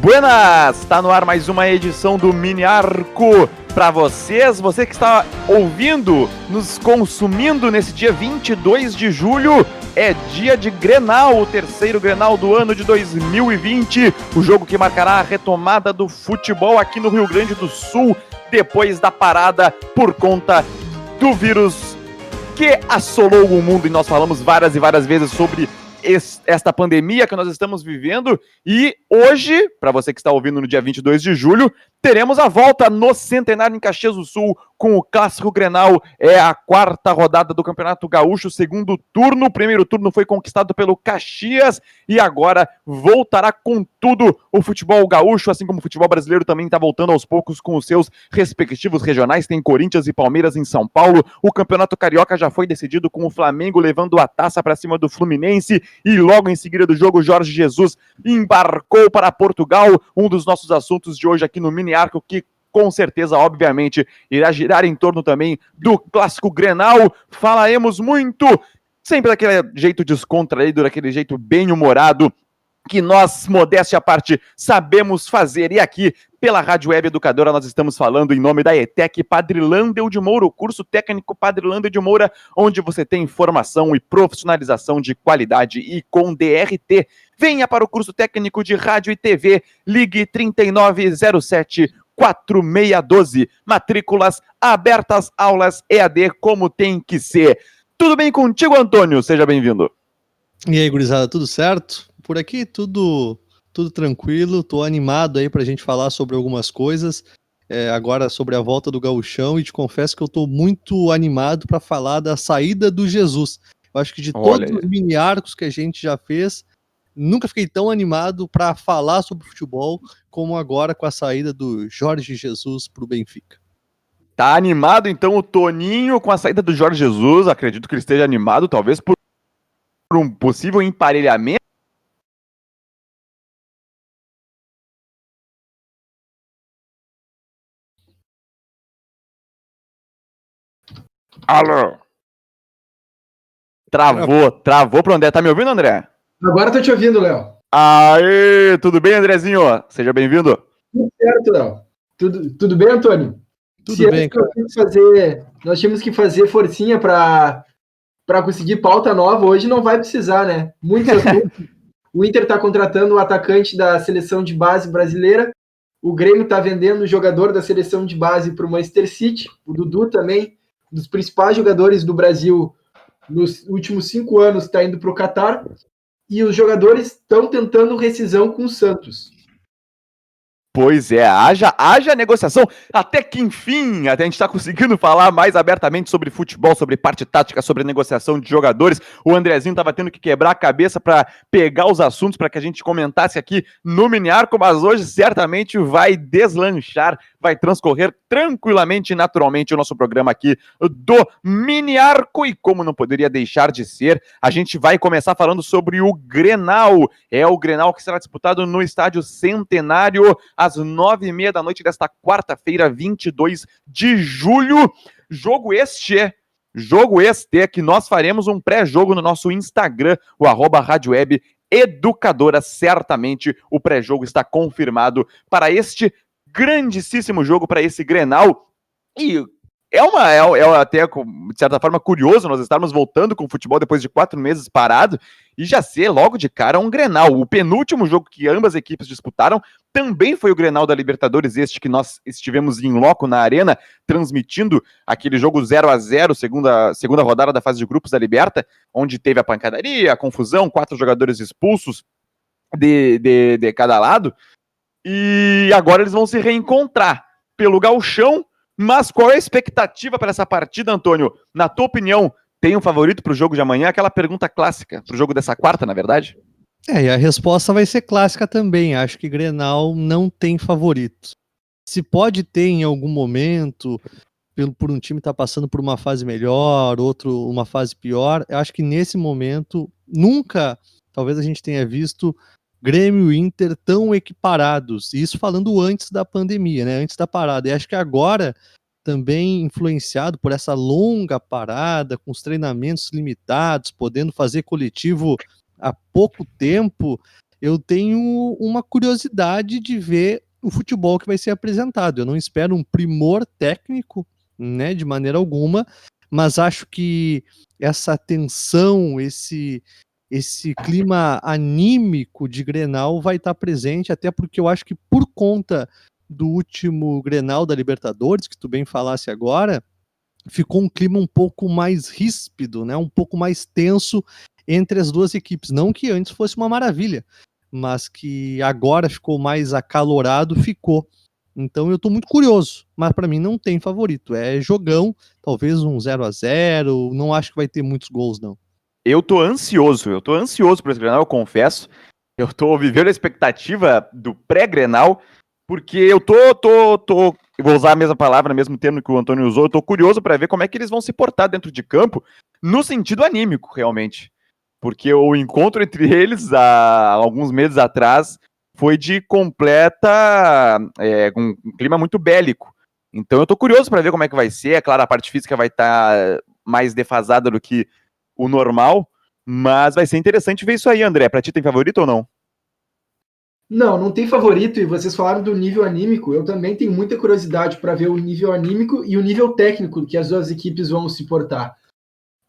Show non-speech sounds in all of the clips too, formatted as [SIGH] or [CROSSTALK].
Buenas! Está no ar mais uma edição do Mini Arco para vocês, você que está ouvindo, nos consumindo nesse dia 22 de julho, é dia de Grenal, o terceiro Grenal do ano de 2020, o jogo que marcará a retomada do futebol aqui no Rio Grande do Sul, depois da parada por conta do vírus que assolou o mundo e nós falamos várias e várias vezes sobre esta pandemia que nós estamos vivendo. E hoje, para você que está ouvindo no dia 22 de julho, teremos a volta no Centenário em Caxias do Sul com o Clássico Grenal. É a quarta rodada do Campeonato Gaúcho, segundo turno. O primeiro turno foi conquistado pelo Caxias e agora voltará com tudo o futebol gaúcho, assim como o futebol brasileiro também está voltando aos poucos com os seus respectivos regionais. Tem Corinthians e Palmeiras em São Paulo. O Campeonato Carioca já foi decidido com o Flamengo levando a taça para cima do Fluminense e logo em seguida do jogo Jorge Jesus embarcou para Portugal. Um dos nossos assuntos de hoje aqui no Mini Arco que com certeza, obviamente, irá girar em torno também do clássico Grenal. Falaremos muito, sempre daquele jeito descontraído, daquele jeito bem humorado, que nós, modéstia à parte, sabemos fazer. E aqui, pela Rádio Web Educadora, nós estamos falando em nome da ETEC Padre Landel de Moura, o curso técnico Padre Landel de Moura, onde você tem formação e profissionalização de qualidade e com DRT. Venha para o curso técnico de rádio e TV, ligue 3907 4612. Matrículas abertas, aulas EAD como tem que ser. Tudo bem contigo, Antônio? Seja bem-vindo. E aí, gurizada, tudo certo? Por aqui tudo tudo tranquilo, tô animado aí pra gente falar sobre algumas coisas. É, agora sobre a volta do gauchão e te confesso que eu tô muito animado para falar da saída do Jesus. Eu acho que de Olha todos aí. os mini arcos que a gente já fez, nunca fiquei tão animado para falar sobre futebol como agora com a saída do Jorge Jesus para o Benfica. Tá animado então o Toninho com a saída do Jorge Jesus? Acredito que ele esteja animado, talvez por um possível emparelhamento. Alô? Travou, travou pro André. Tá me ouvindo, André? Agora tô te ouvindo, Léo. Aê, tudo bem, Andrezinho? Seja bem-vindo. Tudo certo, Léo. Tudo, tudo bem, Antônio? Tudo Se bem, cara. Fazer, nós tínhamos que fazer forcinha para para conseguir pauta nova. Hoje não vai precisar, né? Muito [LAUGHS] O Inter está contratando o atacante da seleção de base brasileira. O Grêmio está vendendo o jogador da seleção de base para o Manchester City. O Dudu também, um dos principais jogadores do Brasil nos últimos cinco anos, está indo para o Catar e os jogadores estão tentando rescisão com o Santos. Pois é, haja, haja negociação, até que enfim, até a gente está conseguindo falar mais abertamente sobre futebol, sobre parte tática, sobre negociação de jogadores. O Andrezinho estava tendo que quebrar a cabeça para pegar os assuntos para que a gente comentasse aqui no Mini Arco, mas hoje certamente vai deslanchar, vai transcorrer tranquilamente e naturalmente o nosso programa aqui do Mini Arco. E como não poderia deixar de ser, a gente vai começar falando sobre o Grenal. É o Grenal que será disputado no Estádio Centenário às nove e meia da noite desta quarta-feira, 22 de julho. Jogo este é Jogo este é que nós faremos um pré-jogo no nosso Instagram, o arroba Rádio Web Educadora. Certamente o pré-jogo está confirmado para este grandíssimo jogo, para esse Grenal. E é uma é, é até de certa forma curioso nós estarmos voltando com o futebol depois de quatro meses parado e já ser logo de cara um Grenal. O penúltimo jogo que ambas equipes disputaram também foi o Grenal da Libertadores, este que nós estivemos em loco na arena transmitindo aquele jogo 0 a 0 segunda segunda rodada da fase de grupos da Liberta, onde teve a pancadaria, a confusão, quatro jogadores expulsos de, de, de cada lado. E agora eles vão se reencontrar pelo Galchão mas qual é a expectativa para essa partida, Antônio? Na tua opinião, tem um favorito para o jogo de amanhã? Aquela pergunta clássica para o jogo dessa quarta, na verdade? É, e a resposta vai ser clássica também. Acho que Grenal não tem favorito. Se pode ter em algum momento, pelo, por um time estar tá passando por uma fase melhor, outro uma fase pior, eu acho que nesse momento nunca, talvez a gente tenha visto Grêmio e Inter tão equiparados. Isso falando antes da pandemia, né? Antes da parada. E acho que agora, também influenciado por essa longa parada, com os treinamentos limitados, podendo fazer coletivo há pouco tempo, eu tenho uma curiosidade de ver o futebol que vai ser apresentado. Eu não espero um primor técnico, né, de maneira alguma, mas acho que essa tensão, esse esse clima anímico de Grenal vai estar presente, até porque eu acho que por conta do último Grenal da Libertadores, que tu bem falasse agora, ficou um clima um pouco mais ríspido, né? Um pouco mais tenso entre as duas equipes. Não que antes fosse uma maravilha, mas que agora ficou mais acalorado, ficou. Então eu tô muito curioso, mas para mim não tem favorito. É jogão, talvez um 0 a 0 não acho que vai ter muitos gols, não. Eu tô ansioso, eu tô ansioso por esse Grenal, eu confesso. Eu tô vivendo a expectativa do pré-Grenal, porque eu tô, tô, tô, vou usar a mesma palavra, o mesmo termo que o Antônio usou, eu tô curioso para ver como é que eles vão se portar dentro de campo, no sentido anímico, realmente. Porque o encontro entre [LAUGHS] eles, há alguns meses atrás, foi de completa. É, um, clima muito bélico. Então eu tô curioso para ver como é que vai ser. É claro, a parte física vai estar tá mais defasada do que o normal, mas vai ser interessante ver isso aí, André. Pra ti tem favorito ou não? Não, não tem favorito. E vocês falaram do nível anímico. Eu também tenho muita curiosidade para ver o nível anímico e o nível técnico que as duas equipes vão se portar.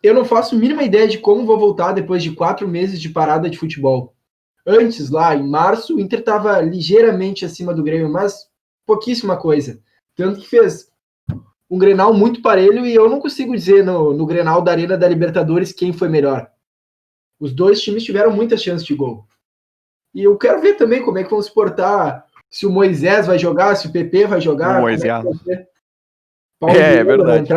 Eu não faço a mínima ideia de como vou voltar depois de quatro meses de parada de futebol. Antes, lá em março, o Inter estava ligeiramente acima do Grêmio, mas pouquíssima coisa. Tanto que fez um Grenal muito parelho e eu não consigo dizer no, no Grenal da Arena da Libertadores quem foi melhor. Os dois times tiveram muitas chances de gol. E eu quero ver também como é que vão se portar, se o Moisés vai jogar, se o PP vai jogar. O Moisés. É, é, é verdade.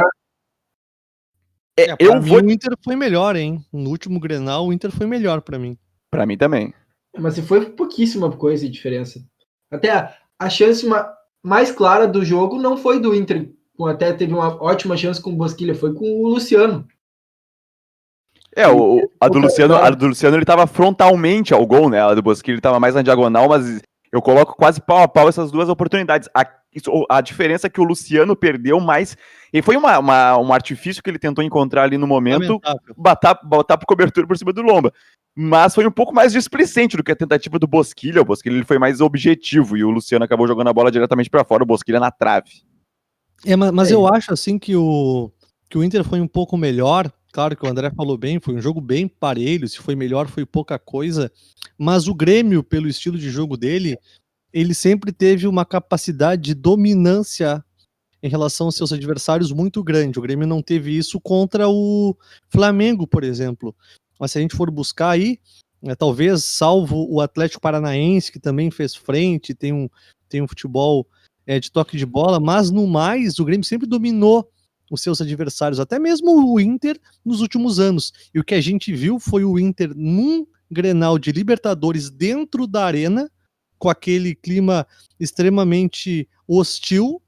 É, é eu vou... o Inter foi melhor, hein? No último Grenal, o Inter foi melhor para mim. Para mim também. Mas foi pouquíssima coisa de diferença. Até a, a chance ma, mais clara do jogo não foi do Inter, até teve uma ótima chance com o Bosquilha, foi com o Luciano. É, o, a, do Luciano, a do Luciano ele tava frontalmente ao gol, né? A do Bosquilha ele tava mais na diagonal, mas eu coloco quase pau a pau essas duas oportunidades. A, a diferença é que o Luciano perdeu mais. E foi uma, uma, um artifício que ele tentou encontrar ali no momento, botar, botar por cobertura por cima do Lomba mas foi um pouco mais displicente do que a tentativa do Bosquilha. O Bosquilha ele foi mais objetivo e o Luciano acabou jogando a bola diretamente para fora, o Bosquilha na trave. É, mas, mas é. eu acho assim que o, que o Inter foi um pouco melhor. Claro que o André falou bem, foi um jogo bem parelho. Se foi melhor, foi pouca coisa. Mas o Grêmio, pelo estilo de jogo dele, ele sempre teve uma capacidade de dominância em relação aos seus adversários muito grande. O Grêmio não teve isso contra o Flamengo, por exemplo. Mas se a gente for buscar aí, é, talvez, salvo o Atlético Paranaense, que também fez frente, tem um, tem um futebol é, de toque de bola, mas no mais, o Grêmio sempre dominou os seus adversários, até mesmo o Inter nos últimos anos. E o que a gente viu foi o Inter num Grenal de Libertadores dentro da arena, com aquele clima extremamente hostil,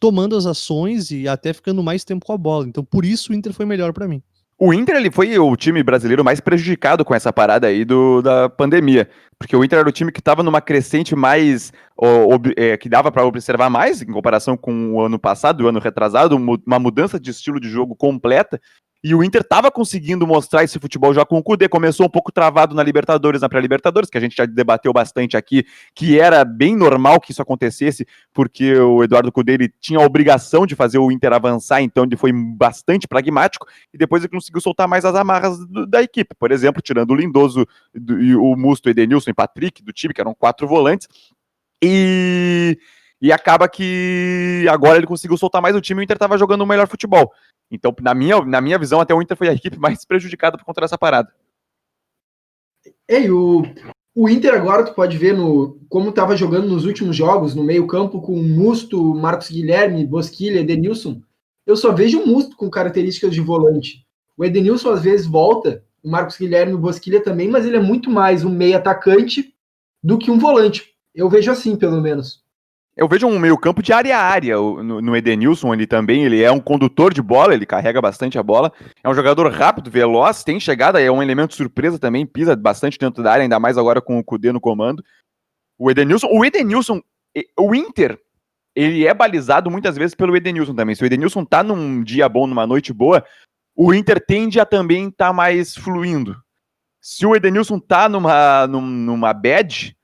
tomando as ações e até ficando mais tempo com a bola. Então, por isso o Inter foi melhor para mim. O Inter ele foi o time brasileiro mais prejudicado com essa parada aí do, da pandemia. Porque o Inter era o time que estava numa crescente mais. Ob, é, que dava para observar mais, em comparação com o ano passado, o ano retrasado, uma mudança de estilo de jogo completa. E o Inter estava conseguindo mostrar esse futebol já com o Cudê. Começou um pouco travado na Libertadores, na pré-Libertadores, que a gente já debateu bastante aqui, que era bem normal que isso acontecesse, porque o Eduardo Cudê ele tinha a obrigação de fazer o Inter avançar, então ele foi bastante pragmático, e depois ele conseguiu soltar mais as amarras do, da equipe. Por exemplo, tirando o Lindoso, do, o Musto, Edenilson e Patrick do time, que eram quatro volantes. E e acaba que agora ele conseguiu soltar mais o time e o Inter estava jogando o melhor futebol. Então, na minha, na minha visão, até o Inter foi a equipe mais prejudicada por conta dessa parada. Ei, o, o Inter agora, tu pode ver no como estava jogando nos últimos jogos, no meio campo com Musto, Marcos Guilherme, Bosquilha, Edenilson. Eu só vejo o Musto com características de volante. O Edenilson às vezes volta, o Marcos Guilherme o Bosquilha também, mas ele é muito mais um meio atacante do que um volante. Eu vejo assim, pelo menos. Eu vejo um meio campo de área a área no, Edenilson ele também, ele é um condutor de bola, ele carrega bastante a bola, é um jogador rápido, veloz, tem chegada, é um elemento surpresa também, pisa bastante dentro da área, ainda mais agora com o Cudê no comando. O Edenilson, o Edenilson, o Inter, ele é balizado muitas vezes pelo Edenilson também. Se o Edenilson tá num dia bom, numa noite boa, o Inter tende a também estar tá mais fluindo. se o Edenilson tá numa, numa bad,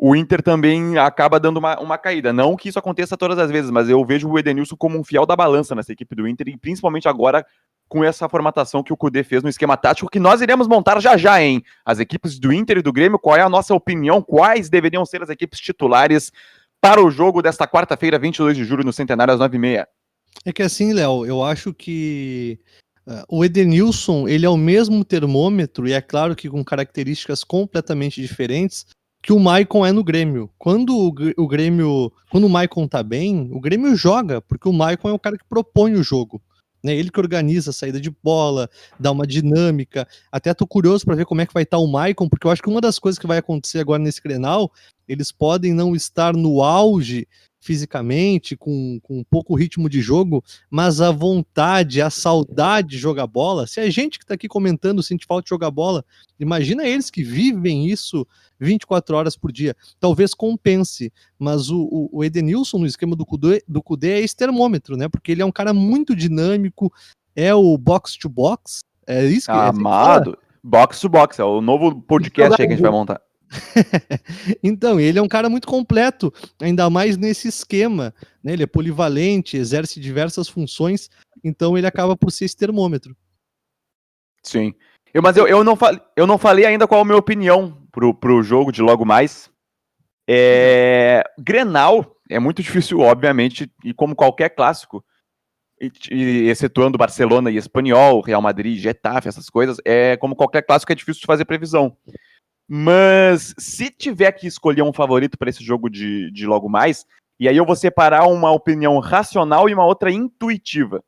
o Inter também acaba dando uma, uma caída. Não que isso aconteça todas as vezes, mas eu vejo o Edenilson como um fiel da balança nessa equipe do Inter, e principalmente agora com essa formatação que o Cudê fez no esquema tático, que nós iremos montar já já, hein? As equipes do Inter e do Grêmio, qual é a nossa opinião? Quais deveriam ser as equipes titulares para o jogo desta quarta-feira, 22 de julho, no Centenário, às 9h30? É que assim, Léo, eu acho que uh, o Edenilson, ele é o mesmo termômetro, e é claro que com características completamente diferentes, que o Maicon é no Grêmio. Quando o, Grêmio, quando o Maicon tá bem, o Grêmio joga, porque o Maicon é o cara que propõe o jogo. Né? Ele que organiza a saída de bola, dá uma dinâmica. Até tô curioso para ver como é que vai estar tá o Maicon, porque eu acho que uma das coisas que vai acontecer agora nesse Grenal, eles podem não estar no auge fisicamente, com, com pouco ritmo de jogo, mas a vontade, a saudade de jogar bola. Se a gente que está aqui comentando sente falta de jogar bola, imagina eles que vivem isso 24 horas por dia. Talvez compense, mas o, o, Edenilson, no esquema do Kudê, do é esse termômetro, né? Porque ele é um cara muito dinâmico, é o box to box. É isso que Amado. É box to box, é o novo podcast aí que a gente vai montar. [LAUGHS] então, ele é um cara muito completo, ainda mais nesse esquema. Né? Ele é polivalente, exerce diversas funções, então ele acaba por ser esse termômetro. Sim. Eu, mas eu, eu, não falei, eu não falei ainda qual a minha opinião pro, pro jogo de logo mais. É, Grenal é muito difícil, obviamente, e como qualquer clássico, e, e, excetuando Barcelona e Espanhol, Real Madrid, Getafe, essas coisas, é como qualquer clássico é difícil de fazer previsão. Mas se tiver que escolher um favorito para esse jogo de, de logo mais, e aí eu vou separar uma opinião racional e uma outra intuitiva.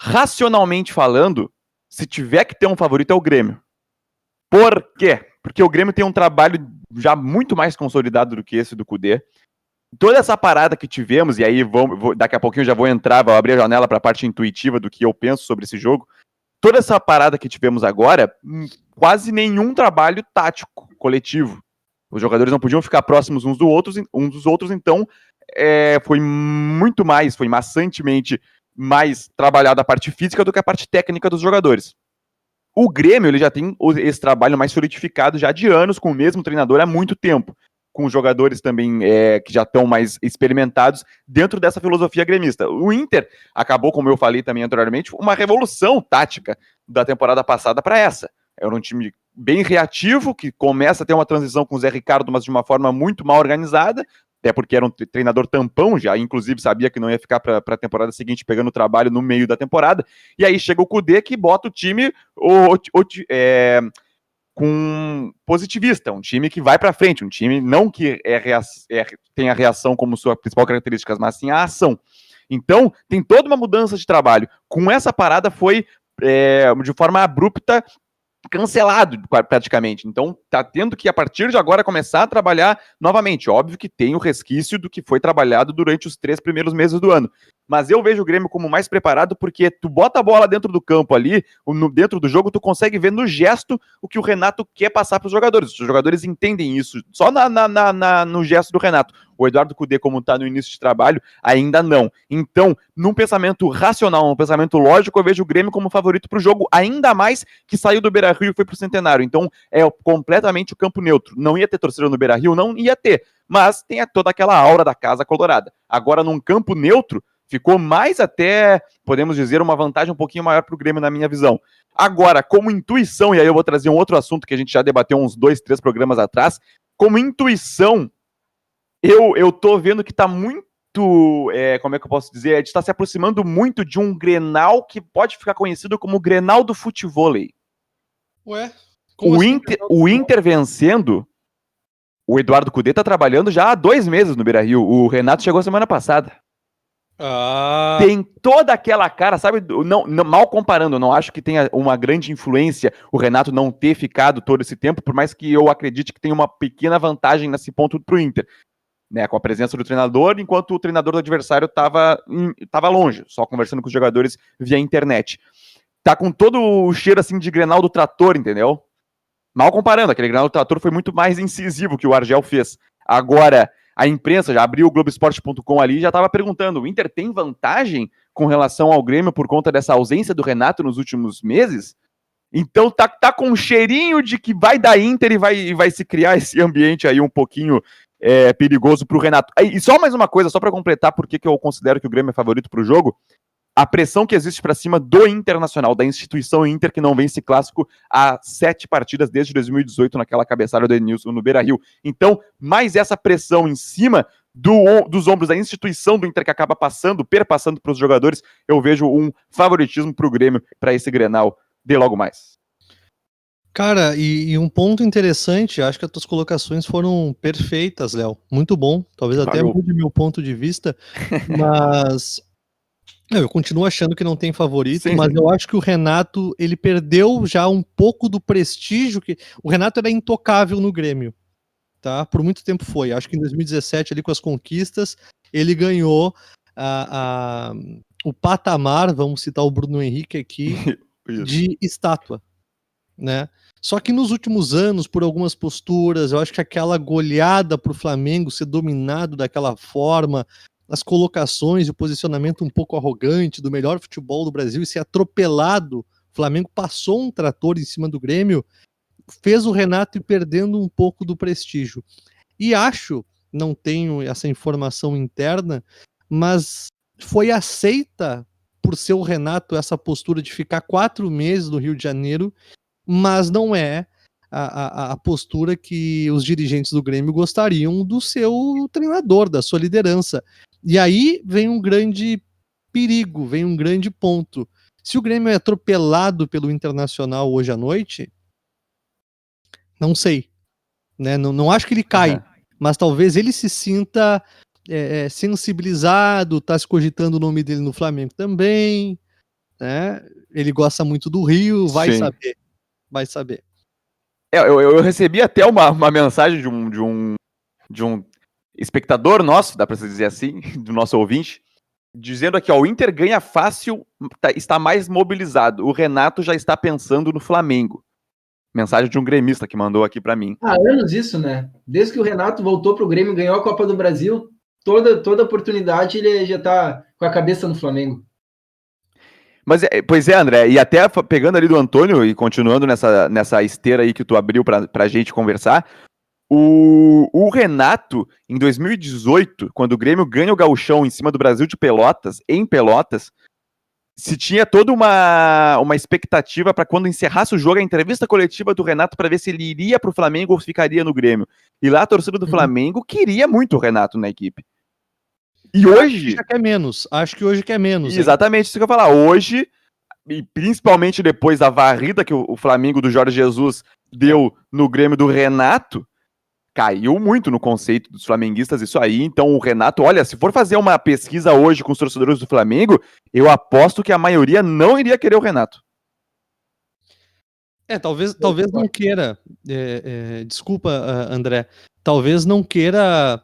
Racionalmente falando, se tiver que ter um favorito é o Grêmio. Por quê? Porque o Grêmio tem um trabalho já muito mais consolidado do que esse do Cudê. Toda essa parada que tivemos, e aí vou, vou, daqui a pouquinho eu já vou entrar, vou abrir a janela para a parte intuitiva do que eu penso sobre esse jogo. Toda essa parada que tivemos agora, hum, quase nenhum trabalho tático coletivo. Os jogadores não podiam ficar próximos uns, do outros, uns dos outros, então é, foi muito mais, foi maçantemente mais trabalhada a parte física do que a parte técnica dos jogadores. O Grêmio ele já tem esse trabalho mais solidificado já de anos com o mesmo treinador há muito tempo, com jogadores também é, que já estão mais experimentados dentro dessa filosofia gremista. O Inter acabou, como eu falei também anteriormente, uma revolução tática da temporada passada para essa. Era um time bem reativo, que começa a ter uma transição com o Zé Ricardo, mas de uma forma muito mal organizada, até porque era um treinador tampão, já inclusive sabia que não ia ficar para a temporada seguinte pegando trabalho no meio da temporada. E aí chega o Kudê que bota o time o, o, é, com positivista, um time que vai para frente, um time não que é, é, tem a reação como sua principal característica, mas sim a ação. Então, tem toda uma mudança de trabalho. Com essa parada foi é, de forma abrupta cancelado praticamente. Então, tá tendo que, a partir de agora, começar a trabalhar novamente. Óbvio que tem o resquício do que foi trabalhado durante os três primeiros meses do ano mas eu vejo o Grêmio como mais preparado porque tu bota a bola dentro do campo ali, dentro do jogo, tu consegue ver no gesto o que o Renato quer passar para os jogadores. Os jogadores entendem isso só na, na, na, no gesto do Renato. O Eduardo Cudê, como está no início de trabalho, ainda não. Então, num pensamento racional, num pensamento lógico, eu vejo o Grêmio como favorito para o jogo, ainda mais que saiu do Beira Rio e foi para o Centenário. Então, é completamente o campo neutro. Não ia ter torcida no Beira Rio? Não ia ter. Mas tem toda aquela aura da casa colorada. Agora, num campo neutro, Ficou mais até, podemos dizer, uma vantagem um pouquinho maior para o Grêmio, na minha visão. Agora, como intuição, e aí eu vou trazer um outro assunto que a gente já debateu uns dois, três programas atrás, como intuição, eu, eu tô vendo que está muito é, como é que eu posso dizer? A gente está se aproximando muito de um Grenal que pode ficar conhecido como Grenal do futevôlei. Ué? o, assim, Inter, o Inter vencendo, o Eduardo Cudê está trabalhando já há dois meses no Beira Rio. O Renato chegou semana passada. Ah. Tem toda aquela cara, sabe? Não, não, mal comparando, eu não acho que tenha uma grande influência o Renato não ter ficado todo esse tempo, por mais que eu acredite que tem uma pequena vantagem nesse ponto para o Inter. Né, com a presença do treinador, enquanto o treinador do adversário estava tava longe, só conversando com os jogadores via internet. Tá com todo o cheiro assim de Grenal do trator, entendeu? Mal comparando, aquele Grenal do trator foi muito mais incisivo que o Argel fez. Agora, a imprensa já abriu o Globoesporte.com ali já estava perguntando: o Inter tem vantagem com relação ao Grêmio por conta dessa ausência do Renato nos últimos meses? Então tá, tá com um cheirinho de que vai dar Inter e vai, vai se criar esse ambiente aí um pouquinho é, perigoso pro Renato. E só mais uma coisa, só para completar porque que eu considero que o Grêmio é favorito pro jogo. A pressão que existe para cima do Internacional, da instituição Inter, que não vence clássico há sete partidas desde 2018, naquela cabeçada do Enilson no Beira Rio. Então, mais essa pressão em cima do, dos ombros da instituição do Inter que acaba passando, perpassando para os jogadores, eu vejo um favoritismo para o Grêmio para esse Grenal de logo mais. Cara, e, e, um ponto interessante, acho que as tuas colocações foram perfeitas, Léo. Muito bom. Talvez até mude meu ponto de vista, [LAUGHS] mas eu continuo achando que não tem favorito, sim, mas sim. eu acho que o Renato ele perdeu já um pouco do prestígio que o Renato era intocável no Grêmio tá? Por muito tempo foi. Acho que em 2017, ali com as conquistas, ele ganhou a, a, o patamar, vamos citar o Bruno Henrique aqui, [LAUGHS] de estátua, né? Só que nos últimos anos, por algumas posturas, eu acho que aquela goleada para o Flamengo ser dominado daquela forma, as colocações e o posicionamento um pouco arrogante do melhor futebol do Brasil e ser atropelado, o Flamengo passou um trator em cima do Grêmio, fez o Renato ir perdendo um pouco do prestígio. E acho, não tenho essa informação interna, mas foi aceita por ser o Renato essa postura de ficar quatro meses no Rio de Janeiro, mas não é a, a, a, postura que os dirigentes do Grêmio gostariam do seu treinador, da sua liderança. E aí vem um grande perigo, vem um grande ponto. Se o Grêmio é atropelado pelo Internacional hoje à noite, não sei. Né? Não, não acho que ele cai, uhum. mas talvez ele se sinta é, é, sensibilizado, tá se cogitando o nome dele no Flamengo também. Né? Ele gosta muito do Rio, vai Sim. saber. Vai saber. É, eu, eu, recebi até uma, uma mensagem de um, de, um, de um espectador nosso, dá para dizer assim, [LAUGHS] do nosso ouvinte, dizendo aqui, ó, o Inter ganha fácil, tá, está mais mobilizado. O Renato já está pensando no Flamengo. Mensagem de um gremista que mandou aqui para mim. Há anos isso, né? Desde que o Renato voltou pro Grêmio, ganhou a Copa do Brasil, toda toda oportunidade ele já tá com a cabeça no Flamengo. Mas, é, pois é, André, e até pegando ali do Antônio e continuando nessa, nessa esteira aí que tu abriu pra, pra gente conversar, o, o Renato, em 2018, quando o Grêmio ganha o gauchão em cima do Brasil de Pelotas, em Pelotas, se tinha toda uma, uma expectativa para quando encerrasse o jogo, a entrevista coletiva do Renato para ver se ele iria para o Flamengo ou ficaria no Grêmio. E lá a torcida do uhum. Flamengo queria muito o Renato na equipe. E hoje. Acho que quer menos. Acho que hoje quer menos. Exatamente hein? isso que eu ia falar. Hoje, e principalmente depois da varrida que o Flamengo do Jorge Jesus deu no Grêmio do Renato, caiu muito no conceito dos flamenguistas isso aí. Então o Renato, olha, se for fazer uma pesquisa hoje com os torcedores do Flamengo, eu aposto que a maioria não iria querer o Renato. É, talvez, talvez não queira. É, é, desculpa, André. Talvez não queira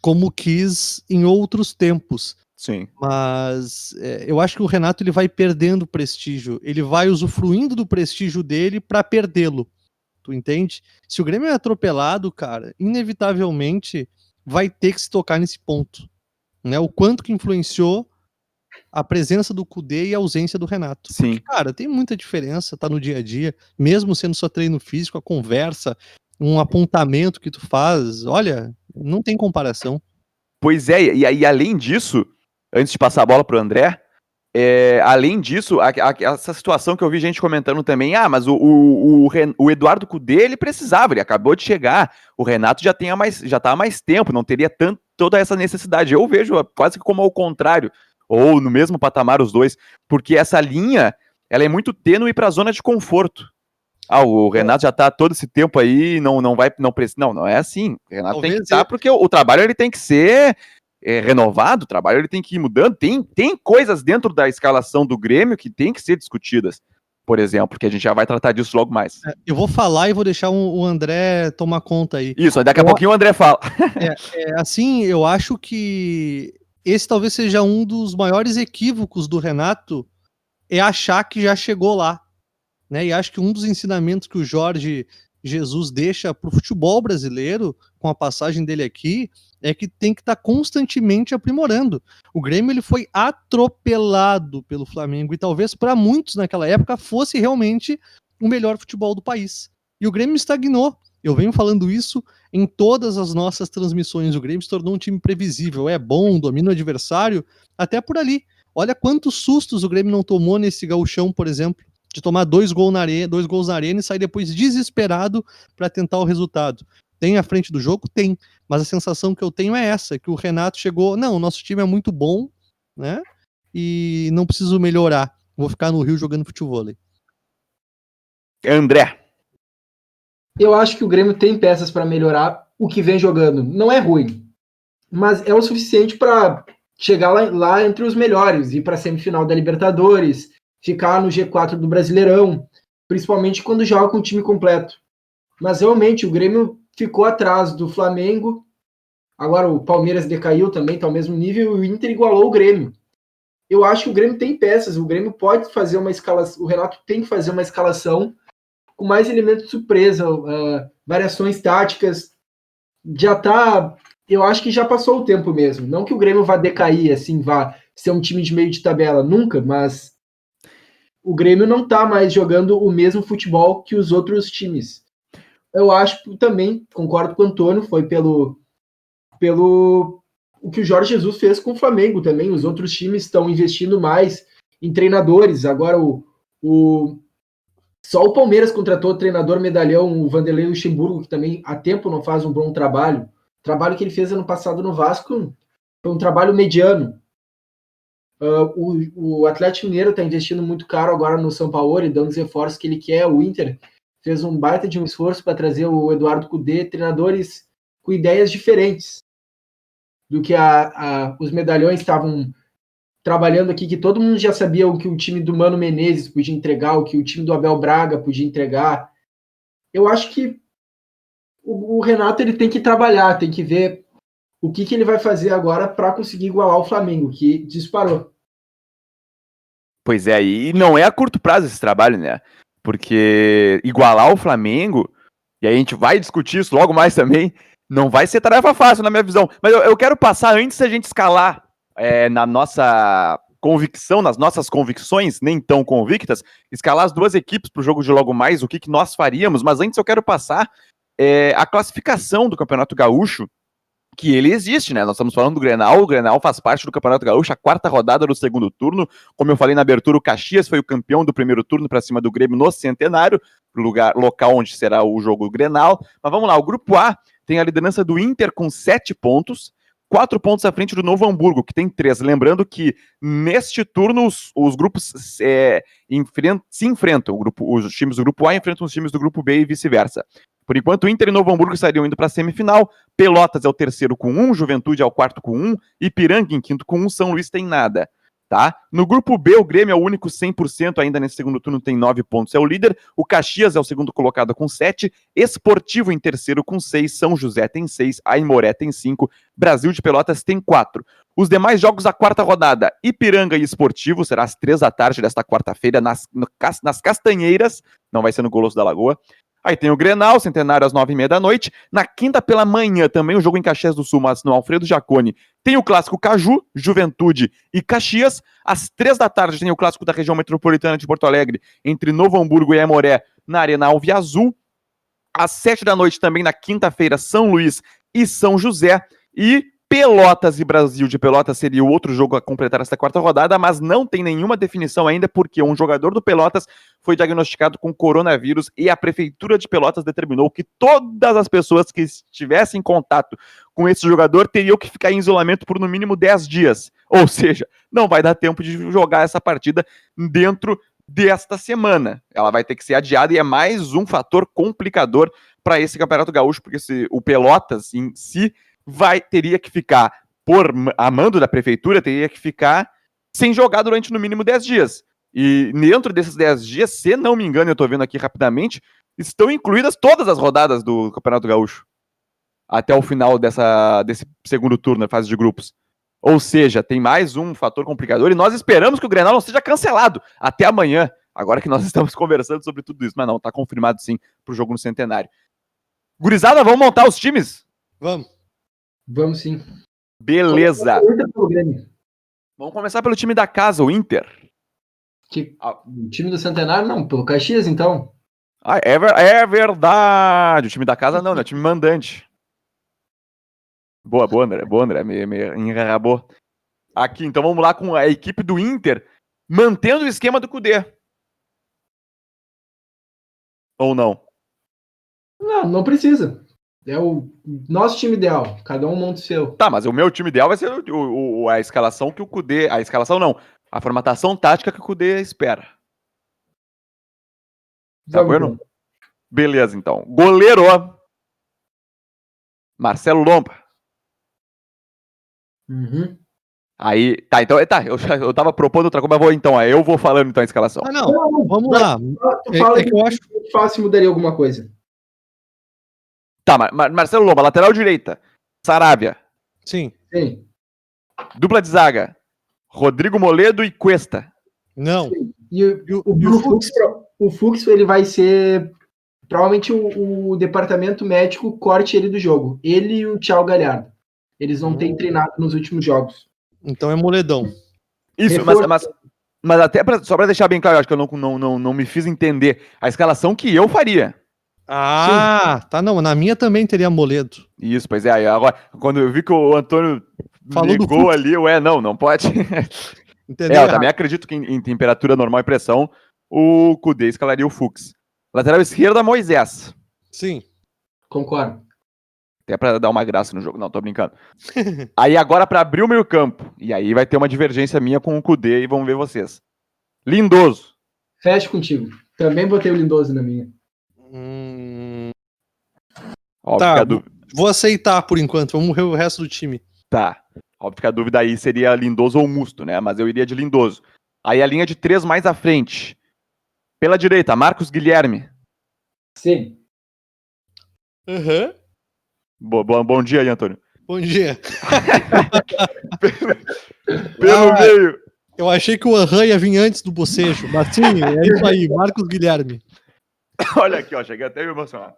como quis em outros tempos. Sim. Mas é, eu acho que o Renato ele vai perdendo prestígio. Ele vai usufruindo do prestígio dele para perdê-lo. Tu entende? Se o Grêmio é atropelado, cara, inevitavelmente vai ter que se tocar nesse ponto. Né? O quanto que influenciou a presença do Cudê e a ausência do Renato. Sim. Porque, cara, tem muita diferença, tá no dia a dia, mesmo sendo só treino físico, a conversa, um apontamento que tu faz, olha, não tem comparação. Pois é, e, e além disso, antes de passar a bola pro André, é, além disso, a, a, essa situação que eu vi gente comentando também, ah, mas o, o, o, o, Eduardo Cudê, ele precisava, ele acabou de chegar, o Renato já, tem há mais, já tá há mais tempo, não teria tanto, toda essa necessidade. Eu vejo quase que como ao contrário, ou no mesmo patamar os dois, porque essa linha, ela é muito tênue para a zona de conforto. Ah, o Renato já tá todo esse tempo aí, não, não vai, não precisa, não, não é assim. O Renato Talvez tem que estar, tá porque o, o trabalho ele tem que ser é, renovado, o trabalho ele tem que ir mudando. Tem, tem coisas dentro da escalação do Grêmio que tem que ser discutidas, por exemplo, porque a gente já vai tratar disso logo mais. É, eu vou falar e vou deixar um, o André tomar conta aí. Isso, daqui a eu, pouquinho o André fala. É, é, assim, eu acho que esse talvez seja um dos maiores equívocos do Renato, é achar que já chegou lá. Né? E acho que um dos ensinamentos que o Jorge Jesus deixa para o futebol brasileiro, com a passagem dele aqui, é que tem que estar tá constantemente aprimorando. O Grêmio ele foi atropelado pelo Flamengo e talvez para muitos naquela época fosse realmente o melhor futebol do país. E o Grêmio estagnou. Eu venho falando isso em todas as nossas transmissões. O Grêmio se tornou um time previsível, é bom, domina o adversário, até por ali. Olha quantos sustos o Grêmio não tomou nesse gauchão, por exemplo, de tomar dois, gol na arena, dois gols na arena e sair depois desesperado para tentar o resultado. Tem à frente do jogo? Tem. Mas a sensação que eu tenho é essa, que o Renato chegou, não, o nosso time é muito bom, né? E não preciso melhorar. Vou ficar no Rio jogando futebol. André. Eu acho que o Grêmio tem peças para melhorar o que vem jogando. Não é ruim, mas é o suficiente para chegar lá, lá, entre os melhores, ir para a semifinal da Libertadores, ficar no G4 do Brasileirão, principalmente quando joga com o time completo. Mas realmente o Grêmio ficou atrás do Flamengo. Agora o Palmeiras decaiu também, está ao mesmo nível, e o Inter igualou o Grêmio. Eu acho que o Grêmio tem peças, o Grêmio pode fazer uma escalação, o Renato tem que fazer uma escalação com mais elementos de surpresa, uh, variações táticas. Já tá. Eu acho que já passou o tempo mesmo. Não que o Grêmio vá decair, assim, vá ser um time de meio de tabela, nunca, mas o Grêmio não tá mais jogando o mesmo futebol que os outros times. Eu acho também, concordo com o Antônio, foi pelo, pelo o que o Jorge Jesus fez com o Flamengo também. Os outros times estão investindo mais em treinadores. Agora o, o só o Palmeiras contratou o treinador medalhão, o Vanderlei Luxemburgo, que também há tempo não faz um bom trabalho. O trabalho que ele fez ano passado no Vasco foi um trabalho mediano. Uh, o, o Atlético Mineiro está investindo muito caro agora no São Paulo e dando os reforços que ele quer. O Inter fez um baita de um esforço para trazer o Eduardo Cudê, treinadores com ideias diferentes do que a, a, os medalhões estavam trabalhando aqui que todo mundo já sabia o que o time do Mano Menezes podia entregar, o que o time do Abel Braga podia entregar. Eu acho que o, o Renato ele tem que trabalhar, tem que ver o que, que ele vai fazer agora para conseguir igualar o Flamengo, que disparou. Pois é, e não é a curto prazo esse trabalho, né? Porque igualar o Flamengo, e aí a gente vai discutir isso logo mais também, não vai ser tarefa fácil na minha visão. Mas eu, eu quero passar, antes da gente escalar é, na nossa convicção, nas nossas convicções, nem tão convictas, escalar as duas equipes para o jogo de logo mais, o que, que nós faríamos, mas antes eu quero passar é, a classificação do Campeonato Gaúcho, que ele existe, né? Nós estamos falando do Grenal, o Grenal faz parte do Campeonato Gaúcho, a quarta rodada do segundo turno. Como eu falei na abertura, o Caxias foi o campeão do primeiro turno para cima do Grêmio no Centenário, lugar local onde será o jogo Grenal. Mas vamos lá, o grupo A tem a liderança do Inter com sete pontos quatro pontos à frente do Novo Hamburgo, que tem três. Lembrando que neste turno os, os grupos é, se enfrentam. Grupo, os times do grupo A enfrentam os times do grupo B e vice-versa. Por enquanto, Inter e Novo Hamburgo estariam indo para a semifinal. Pelotas é o terceiro com um, Juventude é o quarto com um, Ipiranga em quinto com um, São Luís tem nada tá? No grupo B, o Grêmio é o único 100% ainda nesse segundo turno, tem 9 pontos, é o líder. O Caxias é o segundo colocado com 7. Esportivo em terceiro com 6. São José tem 6. Aimoré tem 5. Brasil de Pelotas tem 4. Os demais jogos da quarta rodada, Ipiranga e Esportivo, será às 3 da tarde desta quarta-feira, nas, nas Castanheiras, não vai ser no Goloso da Lagoa. Aí tem o Grenal, centenário às nove e meia da noite. Na quinta pela manhã, também o jogo em Caxias do Sul, mas no Alfredo Jacone. Tem o clássico Caju, Juventude e Caxias. Às três da tarde tem o clássico da região metropolitana de Porto Alegre, entre Novo Hamburgo e Amoré, na Arena Alve Azul. Às sete da noite, também na quinta-feira, São Luís e São José. E Pelotas e Brasil de Pelotas seria o outro jogo a completar esta quarta rodada, mas não tem nenhuma definição ainda, porque um jogador do Pelotas foi diagnosticado com coronavírus e a Prefeitura de Pelotas determinou que todas as pessoas que estivessem em contato com esse jogador teriam que ficar em isolamento por no mínimo 10 dias. Ou seja, não vai dar tempo de jogar essa partida dentro desta semana. Ela vai ter que ser adiada e é mais um fator complicador para esse Campeonato Gaúcho, porque se o Pelotas em si vai teria que ficar, por a mando da prefeitura, teria que ficar sem jogar durante no mínimo 10 dias. E dentro desses 10 dias, se não me engano, eu estou vendo aqui rapidamente, estão incluídas todas as rodadas do Campeonato Gaúcho. Até o final dessa, desse segundo turno, fase de grupos. Ou seja, tem mais um fator complicador e nós esperamos que o Grenal não seja cancelado até amanhã, agora que nós [LAUGHS] estamos conversando sobre tudo isso. Mas não, está confirmado sim para o jogo no Centenário. Gurizada, vamos montar os times? Vamos. Vamos sim. Beleza. Vamos começar pelo time da casa, o Inter. Que, o time do Centenário, não, pelo Caxias, então. Ah, é, ver- é verdade. O time da casa não, né? O time mandante. Boa, boa, André. Boa, André. Me, me enrabou. Aqui, então vamos lá com a equipe do Inter, mantendo o esquema do Cudê. Ou não? Não, não precisa. É o nosso time ideal. Cada um monta o seu. Tá, mas o meu time ideal vai ser o- o- a escalação que o Cudê. A escalação não. A formatação tática que o Cudê espera. Tá bueno? Beleza, então. Goleiro. Marcelo Lomba. Uhum. Aí, tá, então, tá, eu, já- eu tava propondo outra coisa, mas vou então, aí eu vou falando então a escalação. Ah, não. Não, Vamos lá. Tu É- fala é que que eu acho- fácil mudaria alguma coisa. Tá, Mar- Mar- Marcelo Lomba, lateral direita. Saravia. Sim. Sim. Dupla de zaga. Rodrigo Moledo e Cuesta. Não. E, o- E o, o e o Fux? O Fux, ele vai ser. Provavelmente o, o departamento médico corte ele do jogo. Ele e o Thiago Galhardo. Eles não têm Hum. treinado nos últimos jogos. Então é moledão. Isso, mas, Reforço. mas, mas até pra- só pra deixar bem claro, eu acho que eu não, não, não, não me fiz entender. A escalação que eu faria. Ah, tá. Não, na minha também teria moledo. Isso, pois é. aí Agora, quando eu vi que o Antônio Falou ligou ali, ué, não, não pode. [LAUGHS] Entendeu? É, eu também acredito que em, em temperatura normal e pressão, o Kudê escalaria o Fux. Lateral esquerda, Moisés. Sim. Concordo. Até pra dar uma graça no jogo. Não, tô brincando. [LAUGHS] aí agora pra abrir o meio campo. E aí vai ter uma divergência minha com o Kudê e vamos ver vocês. Lindoso. Fecho contigo. Também botei o Lindoso na minha. Hum, Óbvio Tá, que a dú- vou aceitar por enquanto. Vamos ver o resto do time. Tá. Óbvio que a dúvida aí seria Lindoso ou Musto, né? Mas eu iria de Lindoso. Aí a linha de três mais à frente. Pela direita, Marcos Guilherme. Sim. Aham. Bo- bom, bom dia aí, Antônio. Bom dia. [LAUGHS] Pelo Ah. meio. Eu achei que o Aham ia vir antes do bocejo. Mas sim, é isso aí. Marcos Guilherme. [COUGHS] Olha aqui, ó. Cheguei até a me emocionar.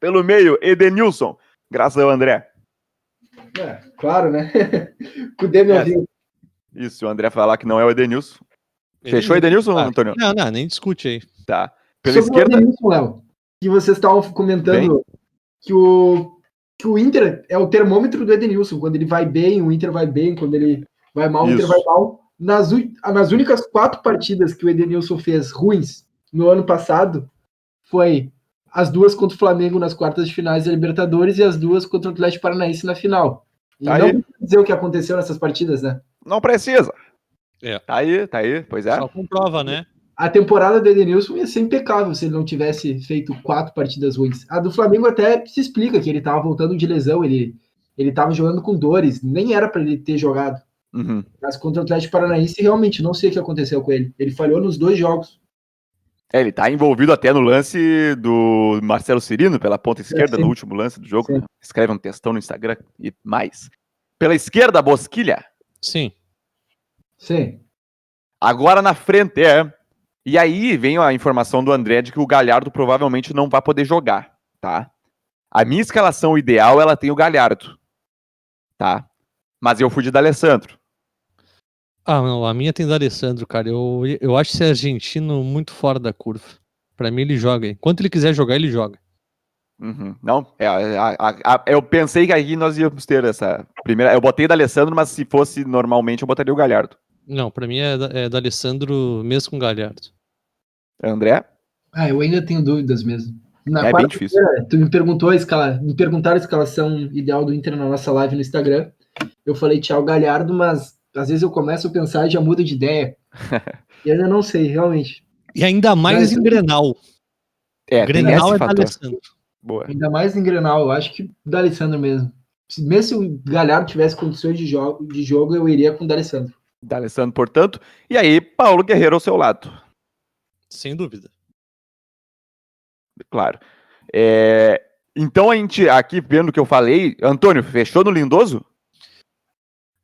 Pelo meio, Edenilson. Graças ao André. É, claro, né? [LAUGHS] Cudê me É. Isso, o André falar que não é o Edenilson. Fechou, Edenilson, Ah, Antônio? Não, não, nem discute aí. Tá. Pela Sobre esquerda. o Edenilson, Léo, que vocês estavam comentando que o, que o Inter é o termômetro do Edenilson. Quando ele vai bem, o Inter vai bem. Quando ele vai mal, o Inter Isso. vai mal. Nas, nas únicas quatro partidas que o Edenilson fez ruins no ano passado, foi as duas contra o Flamengo nas quartas de finais da Libertadores e as duas contra o Atlético Paranaense na final. E Tá não aí. precisa dizer o que aconteceu nessas partidas, né? Não precisa. É. Tá aí, tá aí. Pois é. Só comprova, né? A temporada do Edenilson ia ser impecável se ele não tivesse feito quatro partidas ruins. A do Flamengo até se explica que ele estava voltando de lesão, ele ele estava jogando com dores, nem era para ele ter jogado. Uhum. Mas contra o Atlético Paranaense, realmente não sei o que aconteceu com ele. Ele falhou nos dois jogos. É, ele tá envolvido até no lance do Marcelo Cirino, pela ponta esquerda, sim. no último lance do jogo. Sim. né? Escreve um textão no Instagram e mais. Pela esquerda, Bosquilha. Sim. Sim. Agora na frente, é. E aí vem a informação do André de que o Galhardo provavelmente não vai poder jogar, tá? A minha escalação ideal, ela tem o Galhardo, tá? Mas eu fui de D'Alessandro. Ah, não, a minha tem do Alessandro, cara. Eu, eu acho esse argentino muito fora da curva. Pra mim, ele joga. Enquanto ele quiser jogar, ele joga. Uhum. Não, é, a- a- a- eu pensei que aqui nós íamos ter essa primeira. Eu botei D'Alessandro, mas se fosse normalmente eu botaria o Galhardo. Não, pra mim é, da- é do Alessandro mesmo com Galhardo. André? Ah, eu ainda tenho dúvidas mesmo. Na É bem quarta-feira, Tu me perguntou a escala, me perguntaram a escalação ideal do Inter na nossa live no Instagram. Eu falei Thiago Galhardo, mas às vezes eu começo a pensar e já mudo de ideia. [LAUGHS] e ainda não sei, realmente. E ainda mais Mas- em Grenal. É, Grenal é do fator. Alessandro. Boa. Ainda mais em Grenal, eu acho que o D'Alessandro mesmo. Mesmo se o Galhardo tivesse condições de jogo, de jogo eu iria com o D'Alessandro. D'Alessandro, portanto. E aí, Paulo Guerreiro ao seu lado. Sem dúvida. Claro. É, Então a gente, aqui vendo o que eu falei, Antônio, fechou no Lindoso?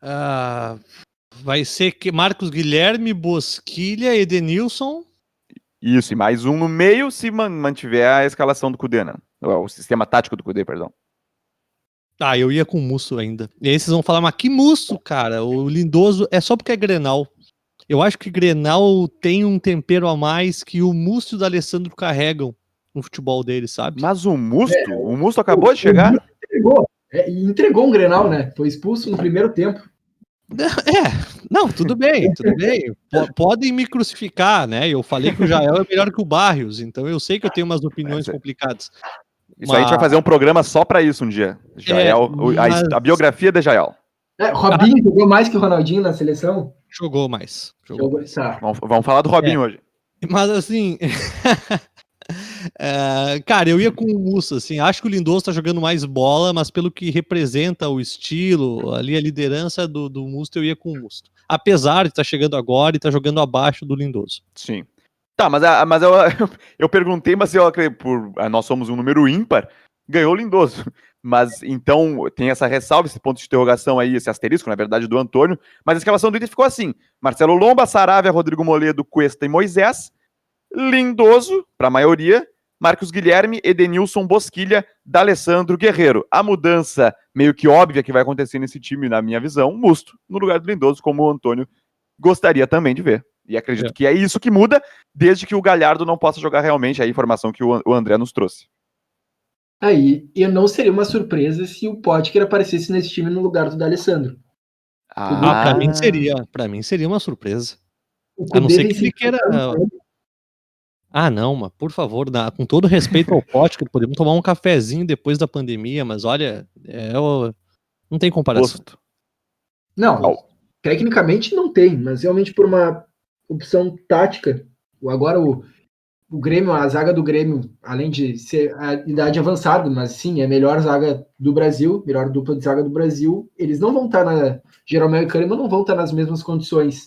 Ah, vai ser que Marcos Guilherme, Bosquilha, Edenilson. Isso, e mais um no meio se man- mantiver a escalação do Cudê, né? O o sistema tático do Cudê, perdão. Ah, eu ia com o Musso ainda. E aí vocês vão falar, mas que Musso, cara? O Lindoso é só porque é Grenal. Eu acho que Grenal tem um tempero a mais que o Musso e o Alessandro carregam no futebol dele, sabe? Mas o Musto, é, o Musto acabou o, de chegar. Entregou, é, entregou um Grenal, né? Foi expulso no primeiro tempo. É, não, tudo bem, tudo bem. P podem me crucificar, né? Eu falei que o Jael é melhor que o Barrios, então eu sei que eu tenho umas opiniões é complicadas. Isso mas... aí a gente vai fazer um programa só para isso um dia. Jael, é, mas... a, a, biografia de Jael. É, Robinho jogou mais que o Ronaldinho na seleção? Jogou mais. Jogou, jogou. Tá. Vamos, vamos, falar do Robinho é. hoje. Mas assim. [LAUGHS] é, cara, eu ia com o Mussa, assim. Acho que o Lindoso tá jogando mais bola, mas pelo que representa o estilo, ali a liderança do, do eu ia com o Musto. Apesar de estar tá chegando agora e estar tá jogando abaixo do Lindoso. Sim. Tá, mas, mas eu, [LAUGHS] eu perguntei, mas eu por nós somos um número ímpar, ganhou o Lindoso. Mas então tem essa ressalva, esse ponto de interrogação aí, esse asterisco, na verdade, do Antônio. Mas a escalação do Inter ficou assim: Marcelo Lomba, Saravia, Rodrigo Moledo, Cuesta e Moisés. Lindoso, para a maioria. Marcos Guilherme, Edenilson, Bosquilha, D'Alessandro, Guerreiro. A mudança meio que óbvia que vai acontecer nesse time, na minha visão, Musto, no lugar do Lindoso, como o Antônio gostaria também de ver. E acredito é. que é isso que muda, desde que o Galhardo não possa jogar realmente, a informação que o André nos trouxe. Aí, eu não seria uma surpresa se o Potker aparecesse nesse time no lugar do D'Alessandro. Ah, pra mim seria, para mim seria uma surpresa. A não ser que ele queira. Ah, não, mas por favor, dá, com todo respeito ao Potker, podemos tomar um cafezinho depois da pandemia, mas olha, é, não tem comparação. Posto. Não, tecnicamente não tem, mas realmente por uma opção tática, agora o o Grêmio, a zaga do Grêmio, além de ser a idade avançada, mas sim, é a melhor zaga do Brasil, melhor dupla de zaga do Brasil, eles não vão estar na. Jeromel e Kahneman não vão estar nas mesmas condições.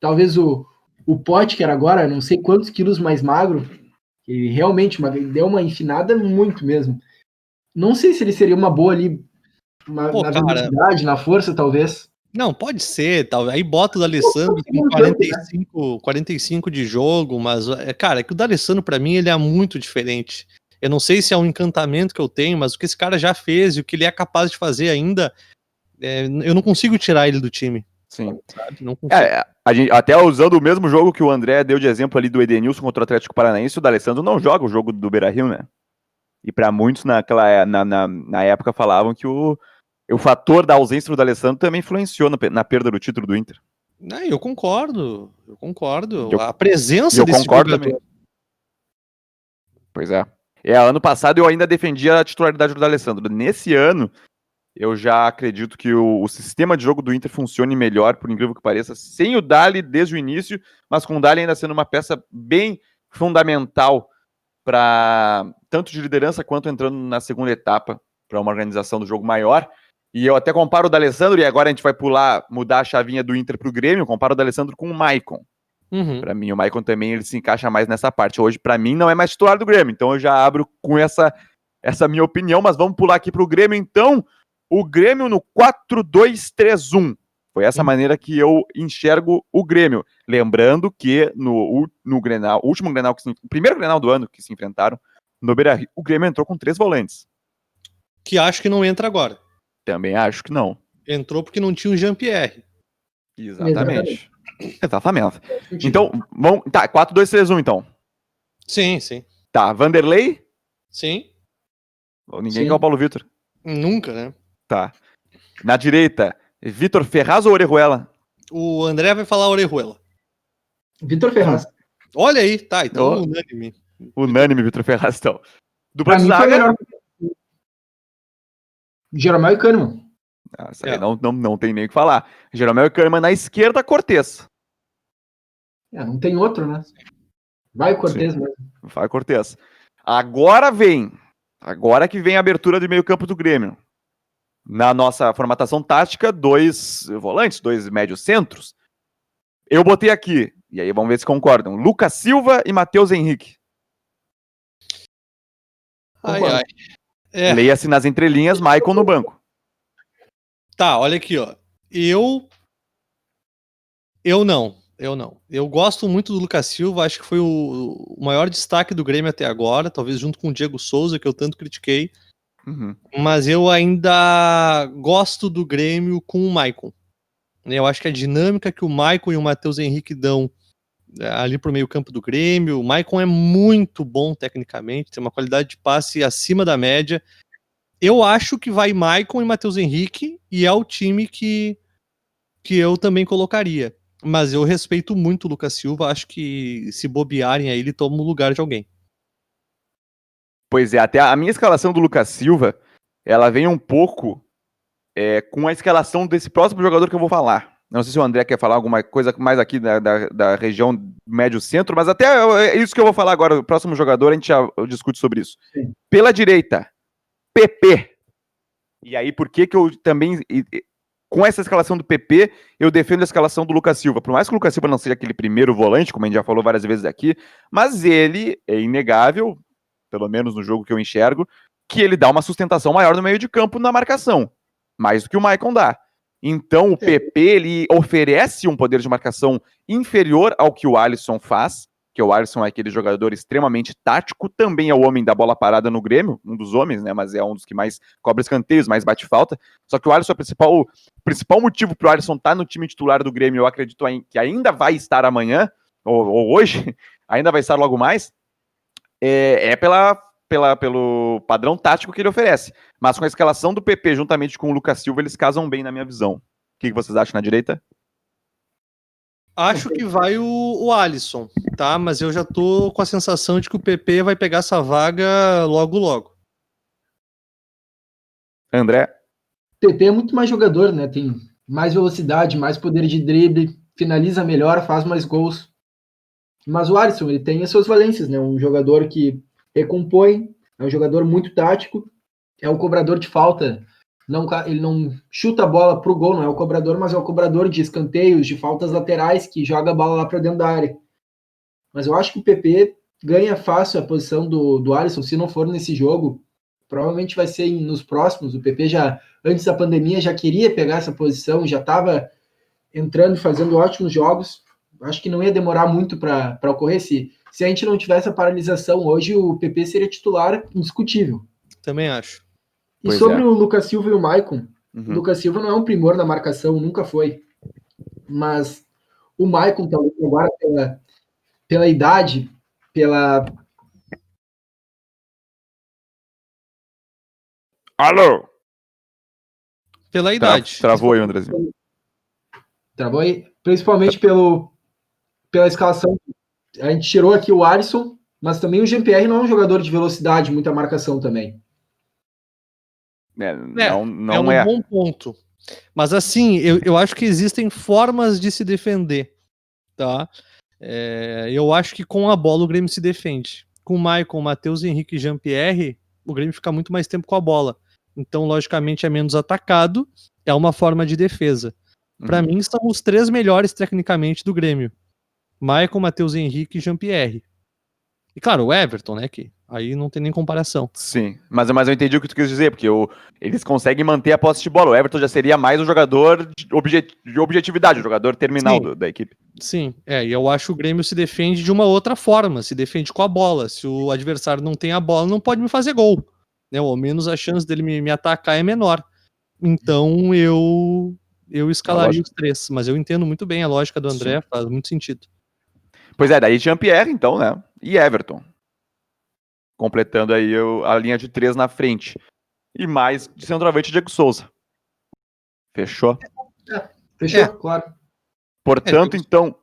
Talvez o, o Pote, que era agora, não sei quantos quilos mais magro, e realmente uma, deu uma enfinada muito mesmo. Não sei se ele seria uma boa ali uma, Pô, na velocidade, na força, talvez. Não, pode ser, tal. Aí bota o D'Alessandro com 45, 45 de jogo, mas, é, cara, é que o D'Alessandro, para mim, ele é muito diferente. Eu não sei se é um encantamento que eu tenho, mas o que esse cara já fez e o que ele é capaz de fazer ainda, é, eu não consigo tirar ele do time. Sim. É, gente, até usando o mesmo jogo que o André deu de exemplo ali do Edenilson contra o Atlético Paranaense, o D'Alessandro não joga o jogo do Beira Rio, né? E para muitos naquela, na, na, na época falavam que o o fator da ausência do Alessandro também influenciou na, na perda do título do Inter. Não, eu concordo, eu concordo. Eu, a presença eu desse concordo jogador... também. Pois é. É, ano passado eu ainda defendia a titularidade do Alessandro. Nesse ano, eu já acredito que o, o, sistema de jogo do Inter funcione melhor, por incrível que pareça, sem o Dali desde o início, mas com o Dali ainda sendo uma peça bem fundamental para tanto de liderança quanto entrando na segunda etapa para uma organização do jogo maior. E eu até comparo o D'Alessandro, e agora a gente vai pular, mudar a chavinha do Inter pro Grêmio, comparo o D'Alessandro com o Maicon. Uhum. Para mim, o Maicon também ele se encaixa mais nessa parte. Hoje, para mim, não é mais titular do Grêmio, então eu já abro com essa, essa minha opinião, mas vamos pular aqui pro Grêmio, então. O Grêmio no 4-2-3-1. Foi essa maneira que eu enxergo o Grêmio. Lembrando que no, no Grenal, último Grenal, que se, o primeiro Grenal do ano que se enfrentaram, no Beira o Grêmio entrou com três volantes. Que acho que não entra agora. Também acho que não. Entrou porque não tinha o Jean-Pierre. Exatamente. Exatamente. Então, vamos. Tá, 4-2-3-1, então. Sim, sim. Tá, Vanderlei? Sim. Ninguém sim. quer o Paulo Vitor. Nunca, né? Tá. Na direita, Vitor Ferraz ou Orejuela? O André vai falar Orejuela. Vitor Ferraz. Olha aí, tá, então oh. unânime. Unânime, Vitor Ferraz, então. Dupla de zaga. Jeromel e Kahneman. Ah, é. não, não, não tem nem o que falar. Jeromel e Kahneman na esquerda, Cortez. É, não tem outro, né? Vai Cortez Sim. mesmo. Vai Cortez. Agora vem. Agora que vem a abertura do meio-campo do Grêmio. Na nossa formatação tática, dois volantes, dois médios centros. Eu botei aqui, e aí vamos ver se concordam. Lucas Silva e Matheus Henrique. Ai, ai. É. Leia-se nas entrelinhas, Michael no banco. Tá, olha aqui, ó. Eu. Eu não. Eu não. Eu gosto muito do Lucas Silva, acho que foi o, o maior destaque do Grêmio até agora, talvez junto com o Diego Souza, que eu tanto critiquei. Uhum. Mas eu ainda gosto do Grêmio com o Maicon. Eu acho que a dinâmica que o Maicon e o Matheus Henrique dão é, ali pro meio campo do Grêmio. O Maicon é muito bom tecnicamente, tem uma qualidade de passe acima da média. Eu acho que vai Maicon e Matheus Henrique, e é o time que, que eu também colocaria. Mas eu respeito muito o Lucas Silva, acho que se bobearem aí, ele toma o lugar de alguém. Pois é, até a minha escalação do Lucas Silva, ela vem um pouco é, com a escalação desse próximo jogador que eu vou falar. Não sei se o André quer falar alguma coisa mais aqui da, da, da região médio-centro, mas até é isso que eu vou falar agora. O próximo jogador a gente já discute sobre isso. Sim. Pela direita, PP. E aí, por que que eu também com essa escalação do PP, eu defendo a escalação do Lucas Silva. Por mais que o Lucas Silva não seja aquele primeiro volante, como a gente já falou várias vezes aqui, mas ele é inegável, pelo menos no jogo que eu enxergo, que ele dá uma sustentação maior no meio de campo na marcação, mais do que o Maicon dá. Então o PP ele oferece um poder de marcação inferior ao que o Alisson faz, que o Alisson é aquele jogador extremamente tático, também é o homem da bola parada no Grêmio, um dos homens, né? Mas é um dos que mais cobra escanteios, mais bate falta. Só que o Alisson é o principal, o principal motivo para o Alisson estar tá no time titular do Grêmio, eu acredito que ainda vai estar amanhã, ou, ou hoje, [LAUGHS] ainda vai estar logo mais, é, é pela, pela, pelo padrão tático que ele oferece. Mas com a escalação do PP juntamente com o Lucas Silva, eles casam bem na minha visão. O que, que vocês acham na direita? Acho que vai o, o Alisson, tá? Mas eu já tô com a sensação de que o PP vai pegar essa vaga logo, logo. André? PP é muito mais jogador, né? Tem mais velocidade, mais poder de drible, finaliza melhor, faz mais gols. Mas o Alisson, ele tem as suas valências, né? Um jogador que recompõe, é um jogador muito tático, é um cobrador de falta não, ele não chuta a bola para o gol, não é o cobrador, mas é o cobrador de escanteios, de faltas laterais, que joga a bola lá para dentro da área. Mas eu acho que o PP ganha fácil a posição do, do Alisson, se não for nesse jogo, provavelmente vai ser nos próximos. O PP já, antes da pandemia, já queria pegar essa posição, já estava entrando fazendo ótimos jogos. Acho que não ia demorar muito para ocorrer. Se, se a gente não tivesse a paralisação hoje, o PP seria titular indiscutível. Também acho. E pois sobre é. o Lucas Silva e o Maicon, uhum. o Lucas Silva não é um primor na marcação, nunca foi. Mas o Maicon, talvez agora, pela, pela idade, pela. Alô? Pela idade. Tra travou aí, Andrezinho. Travou aí? Principalmente pelo, pela escalação. A gente tirou aqui o Alisson, mas também o GPR não é um jogador de velocidade, muita marcação também. É, é, não, não é um é. bom ponto. Mas assim, eu, eu acho que existem formas de se defender, tá? É, eu acho que com a bola o Grêmio se defende. Com o Maicon, Matheus Henrique e Jean-Pierre, o Grêmio fica muito mais tempo com a bola. Então, logicamente, é menos atacado, é uma forma de defesa. Para uhum. mim, são os três melhores tecnicamente do Grêmio. Maicon, Matheus Henrique e Jean-Pierre. E claro, o Everton, né? Que aí não tem nem comparação. Sim, mas, mas eu entendi o que tu quis dizer, porque o, eles conseguem manter a posse de bola. O Everton já seria mais um jogador de, objet, de objetividade, um jogador terminal do, da equipe. Sim, é, e eu acho que o Grêmio se defende de uma outra forma, se defende com a bola. Se o adversário não tem a bola, não pode me fazer gol. Né? Ou ao menos a chance dele me, me atacar é menor. Então eu eu escalaria os três, mas eu entendo muito bem a lógica do André, Sim. faz muito sentido. Pois é, daí Jean-Pierre, então, né? E Everton. Completando aí a linha de três na frente. E mais de centroavante Diego Souza. Fechou? É, fechou, é. claro. Portanto, é, então,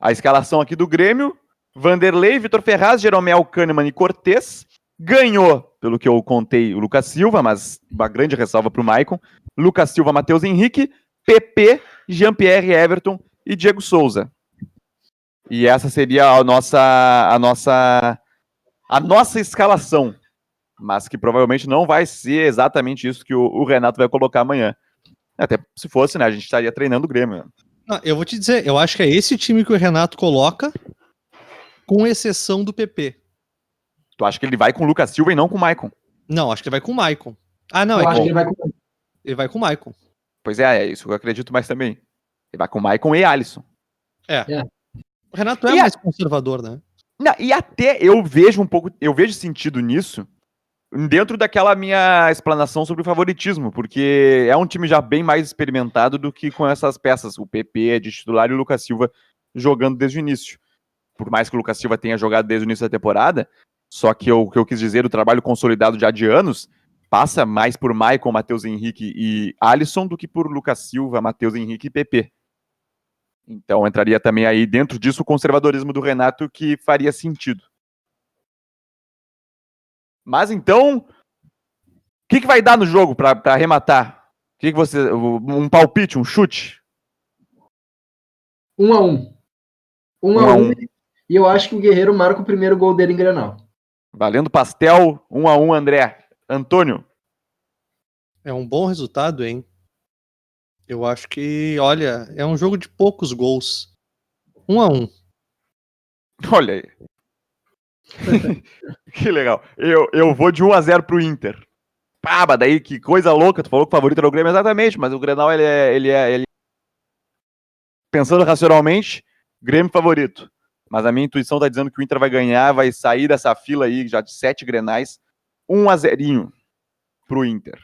a escalação aqui do Grêmio: Vanderlei, Vitor Ferraz, Jeromel, Kahneman e Cortez. Ganhou, pelo que eu contei, o Lucas Silva, mas uma grande ressalva para o Maicon. Lucas Silva, Matheus Henrique, PP, Jean-Pierre Everton e Diego Souza. E essa seria a nossa a nossa a nossa escalação, mas que provavelmente não vai ser exatamente isso que o, o Renato vai colocar amanhã. Até se fosse, né, a gente estaria treinando o Grêmio. Ah, eu vou te dizer, eu acho que é esse time que o Renato coloca, com exceção do PP. Tu acha que ele vai com o Lucas Silva e não com o Maicon? Não, acho que ele vai com o Maicon. Ah, não, eu é acho que ele vai com Ele vai com o Maicon. Pois é, é isso que eu acredito mais também. Ele vai com o Maicon e Alisson. É. é. O Renato é e mais a... conservador, né? Não, e até eu vejo um pouco, eu vejo sentido nisso dentro daquela minha explanação sobre o favoritismo, porque é um time já bem mais experimentado do que com essas peças. O PP é de titular e o Lucas Silva jogando desde o início. Por mais que o Lucas Silva tenha jogado desde o início da temporada, só que o que eu quis dizer, o trabalho consolidado já de anos, passa mais por Maicon, Matheus Henrique e Alisson do que por Lucas Silva, Matheus Henrique e PP. Então entraria também aí dentro disso o conservadorismo do Renato que faria sentido. Mas então, o que, que vai dar no jogo para arrematar? O que, que você. Um palpite, um chute? Um a um. Um, um a um. um. E eu acho que o Guerreiro marca o primeiro gol dele em Granal. Valendo pastel, um a um, André. Antônio. É um bom resultado, hein? Eu acho que, olha, é um jogo de poucos gols. Um a um. Olha aí. [LAUGHS] que legal. Eu, eu vou de 1 a 0 pro Inter. Pá, daí que coisa louca. Tu falou que o favorito era o Grêmio exatamente, mas o Grenal ele é, ele é, ele... pensando racionalmente, Grêmio favorito. Mas a minha intuição tá dizendo que o Inter vai ganhar, vai sair dessa fila aí já de sete Grenais, 1 a 0 pro Inter.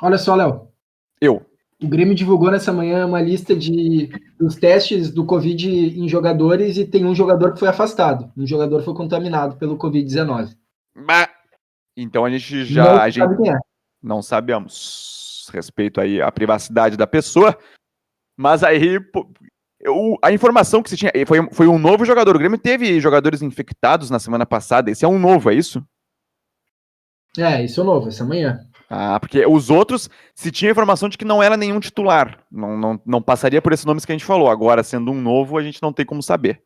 Olha só, Léo. Eu. O Grêmio divulgou nessa manhã uma lista de dos testes do Covid em jogadores e tem um jogador que foi afastado. Um jogador foi contaminado pelo Covid-19. Então a gente já. Não, a gente é. não sabemos respeito aí à privacidade da pessoa. Mas aí eu, a informação que se tinha foi, foi um novo jogador. O Grêmio teve jogadores infectados na semana passada. Esse é um novo, é isso? É, isso é novo, essa manhã. Ah, porque os outros, se tinha informação de que não era nenhum titular, não, não, não passaria por esses nomes que a gente falou. Agora, sendo um novo, a gente não tem como saber.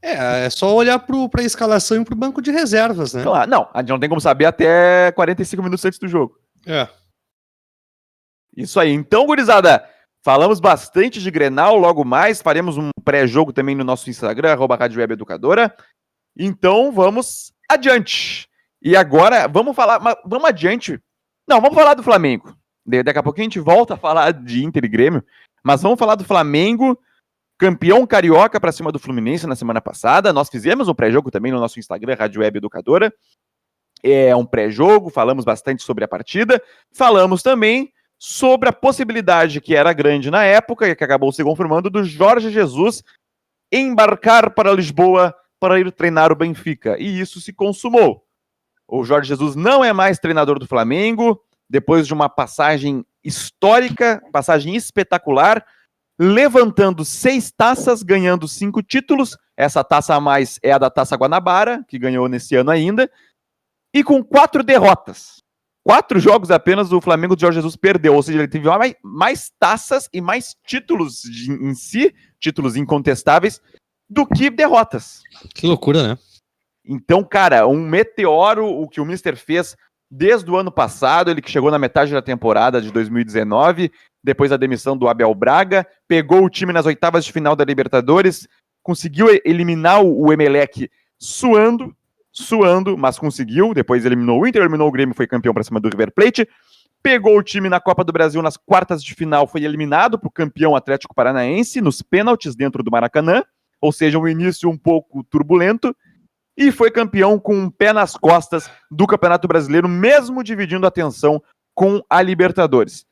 É, é só olhar para a escalação e para o banco de reservas, né? Claro, não, a gente não tem como saber até 45 minutos antes do jogo. É. Isso aí. Então, gurizada, falamos bastante de Grenal, logo mais faremos um pré-jogo também no nosso Instagram, arroba Rádio Web Educadora. Então, vamos adiante. E agora, vamos falar, vamos adiante não, vamos falar do Flamengo. Daqui a pouquinho a gente volta a falar de Inter e Grêmio, mas vamos falar do Flamengo, campeão carioca para cima do Fluminense na semana passada. Nós fizemos um pré-jogo também no nosso Instagram, Rádio Web Educadora. É um pré-jogo, falamos bastante sobre a partida. Falamos também sobre a possibilidade que era grande na época e que acabou se confirmando do Jorge Jesus embarcar para Lisboa para ir treinar o Benfica. E isso se consumou. O Jorge Jesus não é mais treinador do Flamengo, depois de uma passagem histórica, passagem espetacular, levantando seis taças, ganhando cinco títulos. Essa taça a mais é a da Taça Guanabara, que ganhou nesse ano ainda, e com quatro derrotas. Quatro jogos apenas o Flamengo de Jorge Jesus perdeu, ou seja, ele teve mais, mais taças e mais títulos de, em si, títulos incontestáveis, do que derrotas. Que loucura, né? Então, cara, um meteoro o que o Mister fez desde o ano passado, ele que chegou na metade da temporada de 2019, depois da demissão do Abel Braga, pegou o time nas oitavas de final da Libertadores, conseguiu eliminar o Emelec suando, suando, mas conseguiu, depois eliminou o Inter, eliminou o Grêmio, foi campeão para cima do River Plate, pegou o time na Copa do Brasil nas quartas de final, foi eliminado para o campeão Atlético Paranaense nos pênaltis dentro do Maracanã, ou seja, um início um pouco turbulento, e foi campeão com um pé nas costas do Campeonato Brasileiro, mesmo dividindo a atenção com a Libertadores.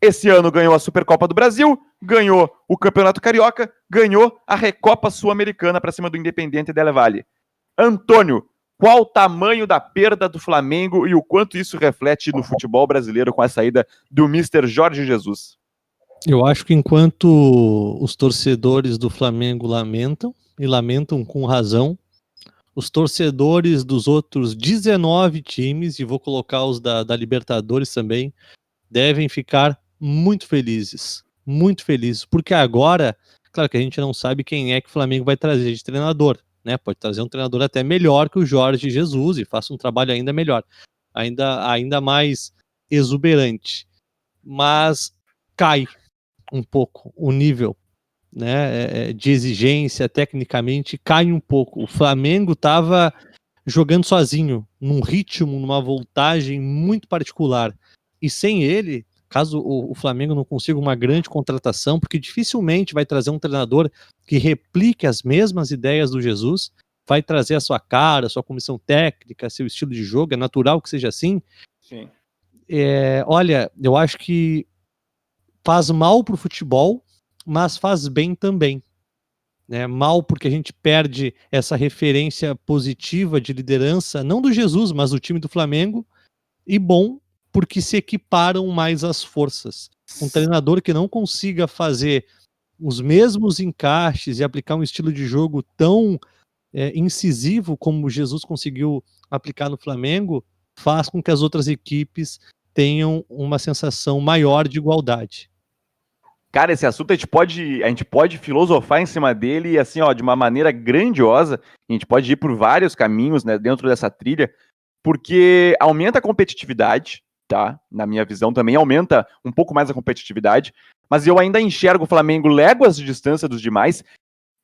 Esse ano ganhou a Supercopa do Brasil, ganhou o Campeonato Carioca, ganhou a Recopa Sul-Americana para cima do Independente Del Valle. Antônio, qual o tamanho da perda do Flamengo e o quanto isso reflete no futebol brasileiro com a saída do Mr. Jorge Jesus? Eu acho que enquanto os torcedores do Flamengo lamentam, e lamentam com razão, os torcedores dos outros 19 times, e vou colocar os da, da Libertadores também, devem ficar muito felizes. Muito felizes, porque agora, claro que a gente não sabe quem é que o Flamengo vai trazer de treinador, né? Pode trazer um treinador até melhor que o Jorge Jesus e faça um trabalho ainda melhor, ainda, ainda mais exuberante. Mas cai um pouco o nível né, é, é, de exigência tecnicamente cai um pouco. O Flamengo estava jogando sozinho, num ritmo, numa voltagem muito particular. E sem ele, caso o, o, Flamengo não consiga uma grande contratação, porque dificilmente vai trazer um treinador que replique as mesmas ideias do Jesus, vai trazer a sua cara, a sua comissão técnica, seu estilo de jogo, é natural que seja assim. Sim. É, olha, eu acho que faz mal para o futebol mas faz bem também. Né? Mal porque a gente perde essa referência positiva de liderança, não do Jesus, mas do time do Flamengo. E bom porque se equiparam mais as forças. Um treinador que não consiga fazer os mesmos encaixes e aplicar um estilo de jogo tão é, incisivo como Jesus conseguiu aplicar no Flamengo, faz com que as outras equipes tenham uma sensação maior de igualdade. Cara, esse assunto a gente pode, a gente pode filosofar em cima dele assim, ó, de uma maneira grandiosa. A gente pode ir por vários caminhos, né, dentro dessa trilha, porque aumenta a competitividade, tá? Na minha visão também aumenta um pouco mais a competitividade, mas eu ainda enxergo o Flamengo léguas de distância dos demais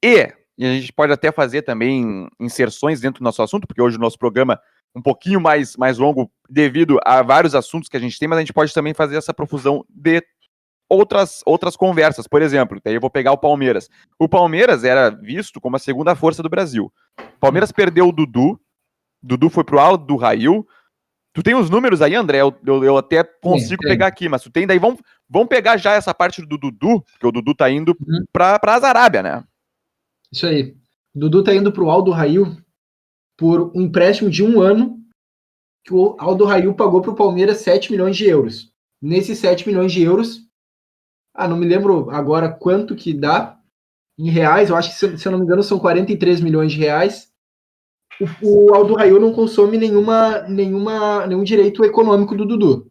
e, e a gente pode até fazer também inserções dentro do nosso assunto, porque hoje o nosso programa um pouquinho mais, mais longo devido a vários assuntos que a gente tem, mas a gente pode também fazer essa profusão de outras, outras conversas. Por exemplo, daí eu vou pegar o Palmeiras. O Palmeiras era visto como a segunda força do Brasil. O Palmeiras perdeu o Dudu. Dudu foi pro alto do Rail. Tu tem os números aí, André? Eu, eu, eu até consigo sim, pegar aqui, mas tu tem daí. Vamos, vamos pegar já essa parte do Dudu, porque o Dudu tá indo uhum. pra, pra Arábia, né? Isso aí. O Dudu tá indo pro Aldo Rail por um empréstimo de um ano que o Aldo Rail pagou pro Palmeiras 7 milhões de euros. Nesses 7 milhões de euros, ah, não me lembro agora quanto que dá em reais, eu acho que, se, se eu não me engano, são 43 milhões de reais. O, o Aldo Raio não consome nenhuma, nenhuma, nenhum direito econômico do Dudu.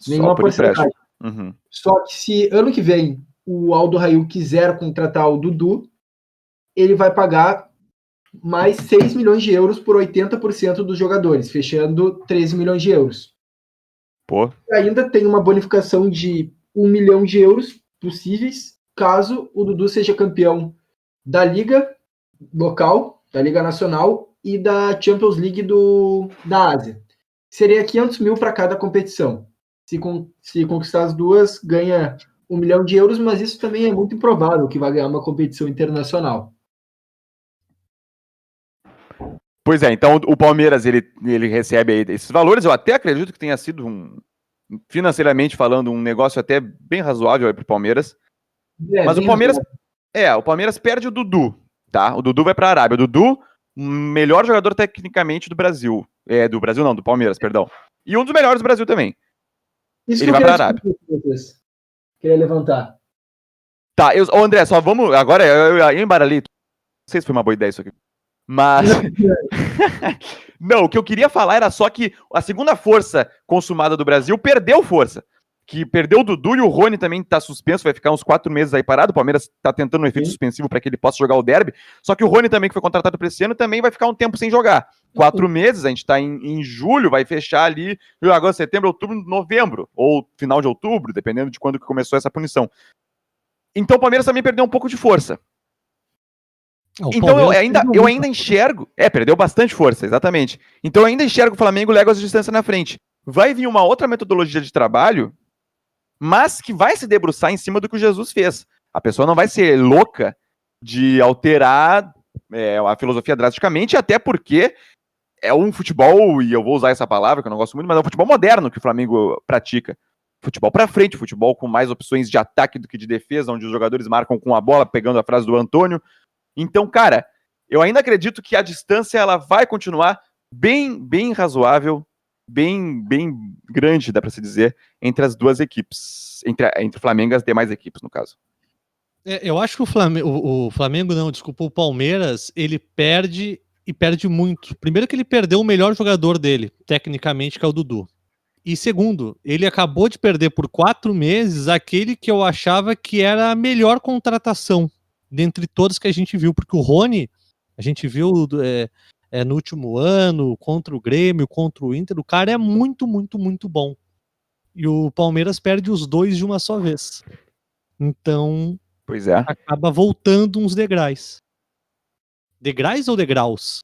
Só nenhuma porcentagem. Uhum. Só que se ano que vem o Aldo Raio quiser contratar o Dudu, ele vai pagar mais 6 milhões de euros por 80% dos jogadores, fechando 13 milhões de euros. Pô. E ainda tem uma bonificação de um milhão de euros possíveis caso o Dudu seja campeão da Liga local, da Liga Nacional e da Champions League do, da Ásia. Seria 500 mil para cada competição. Se, com, se conquistar as duas, ganha um milhão de euros, mas isso também é muito improvável que vai ganhar uma competição internacional. Pois é, então o Palmeiras ele, ele recebe esses valores. Eu até acredito que tenha sido um, financeiramente falando, um negócio até bem razoável para o Palmeiras. É, Mas o Palmeiras. Razoável. É, o Palmeiras perde o Dudu, tá? O Dudu vai para a Arábia. O Dudu, melhor jogador tecnicamente do Brasil. É, do Brasil não, do Palmeiras, perdão. E um dos melhores do Brasil também. Isso Ele vai para a Arábia. Queria levantar. Tá, eu, ô André, só vamos. Agora eu, eu, eu embaralhei. Não sei se foi uma boa ideia isso aqui. Mas. [LAUGHS] Não, o que eu queria falar era só que a segunda força consumada do Brasil perdeu força. Que perdeu o Dudu e o Rony também tá suspenso, vai ficar uns quatro meses aí parado. O Palmeiras tá tentando um efeito Sim. suspensivo para que ele possa jogar o derby. Só que o Rony também, que foi contratado para esse ano, também vai ficar um tempo sem jogar. Quatro uhum. meses, a gente tá em, em, julho, vai fechar ali agosto, setembro, outubro, novembro. Ou final de outubro, dependendo de quando que começou essa punição. Então o Palmeiras também perdeu um pouco de força. Então eu ainda, eu ainda enxergo. É, perdeu bastante força, exatamente. Então eu ainda enxergo o Flamengo léguas de distância na frente. Vai vir uma outra metodologia de trabalho, mas que vai se debruçar em cima do que o Jesus fez. A pessoa não vai ser louca de alterar é, a filosofia drasticamente, até porque é um futebol, e eu vou usar essa palavra que eu não gosto muito, mas é um futebol moderno que o Flamengo pratica. Futebol para frente, futebol com mais opções de ataque do que de defesa, onde os jogadores marcam com a bola, pegando a frase do Antônio, então, cara, eu ainda acredito que a distância ela vai continuar bem, bem razoável, bem, bem grande, dá para se dizer, entre as duas equipes, entre, entre o Flamengo e as demais equipes, no caso. É, eu acho que o Flamengo, o Flamengo, não, desculpa, o Palmeiras, ele perde e perde muito. Primeiro que ele perdeu o melhor jogador dele, tecnicamente, que é o Dudu. E segundo, ele acabou de perder por quatro meses aquele que eu achava que era a melhor contratação dentre todos que a gente viu, porque o Rony, a gente viu é, é, no último ano, contra o Grêmio, contra o Inter, o cara é muito, muito, muito bom. E o Palmeiras perde os dois de uma só vez. Então, pois é. acaba voltando uns degraus. Degraus ou degraus?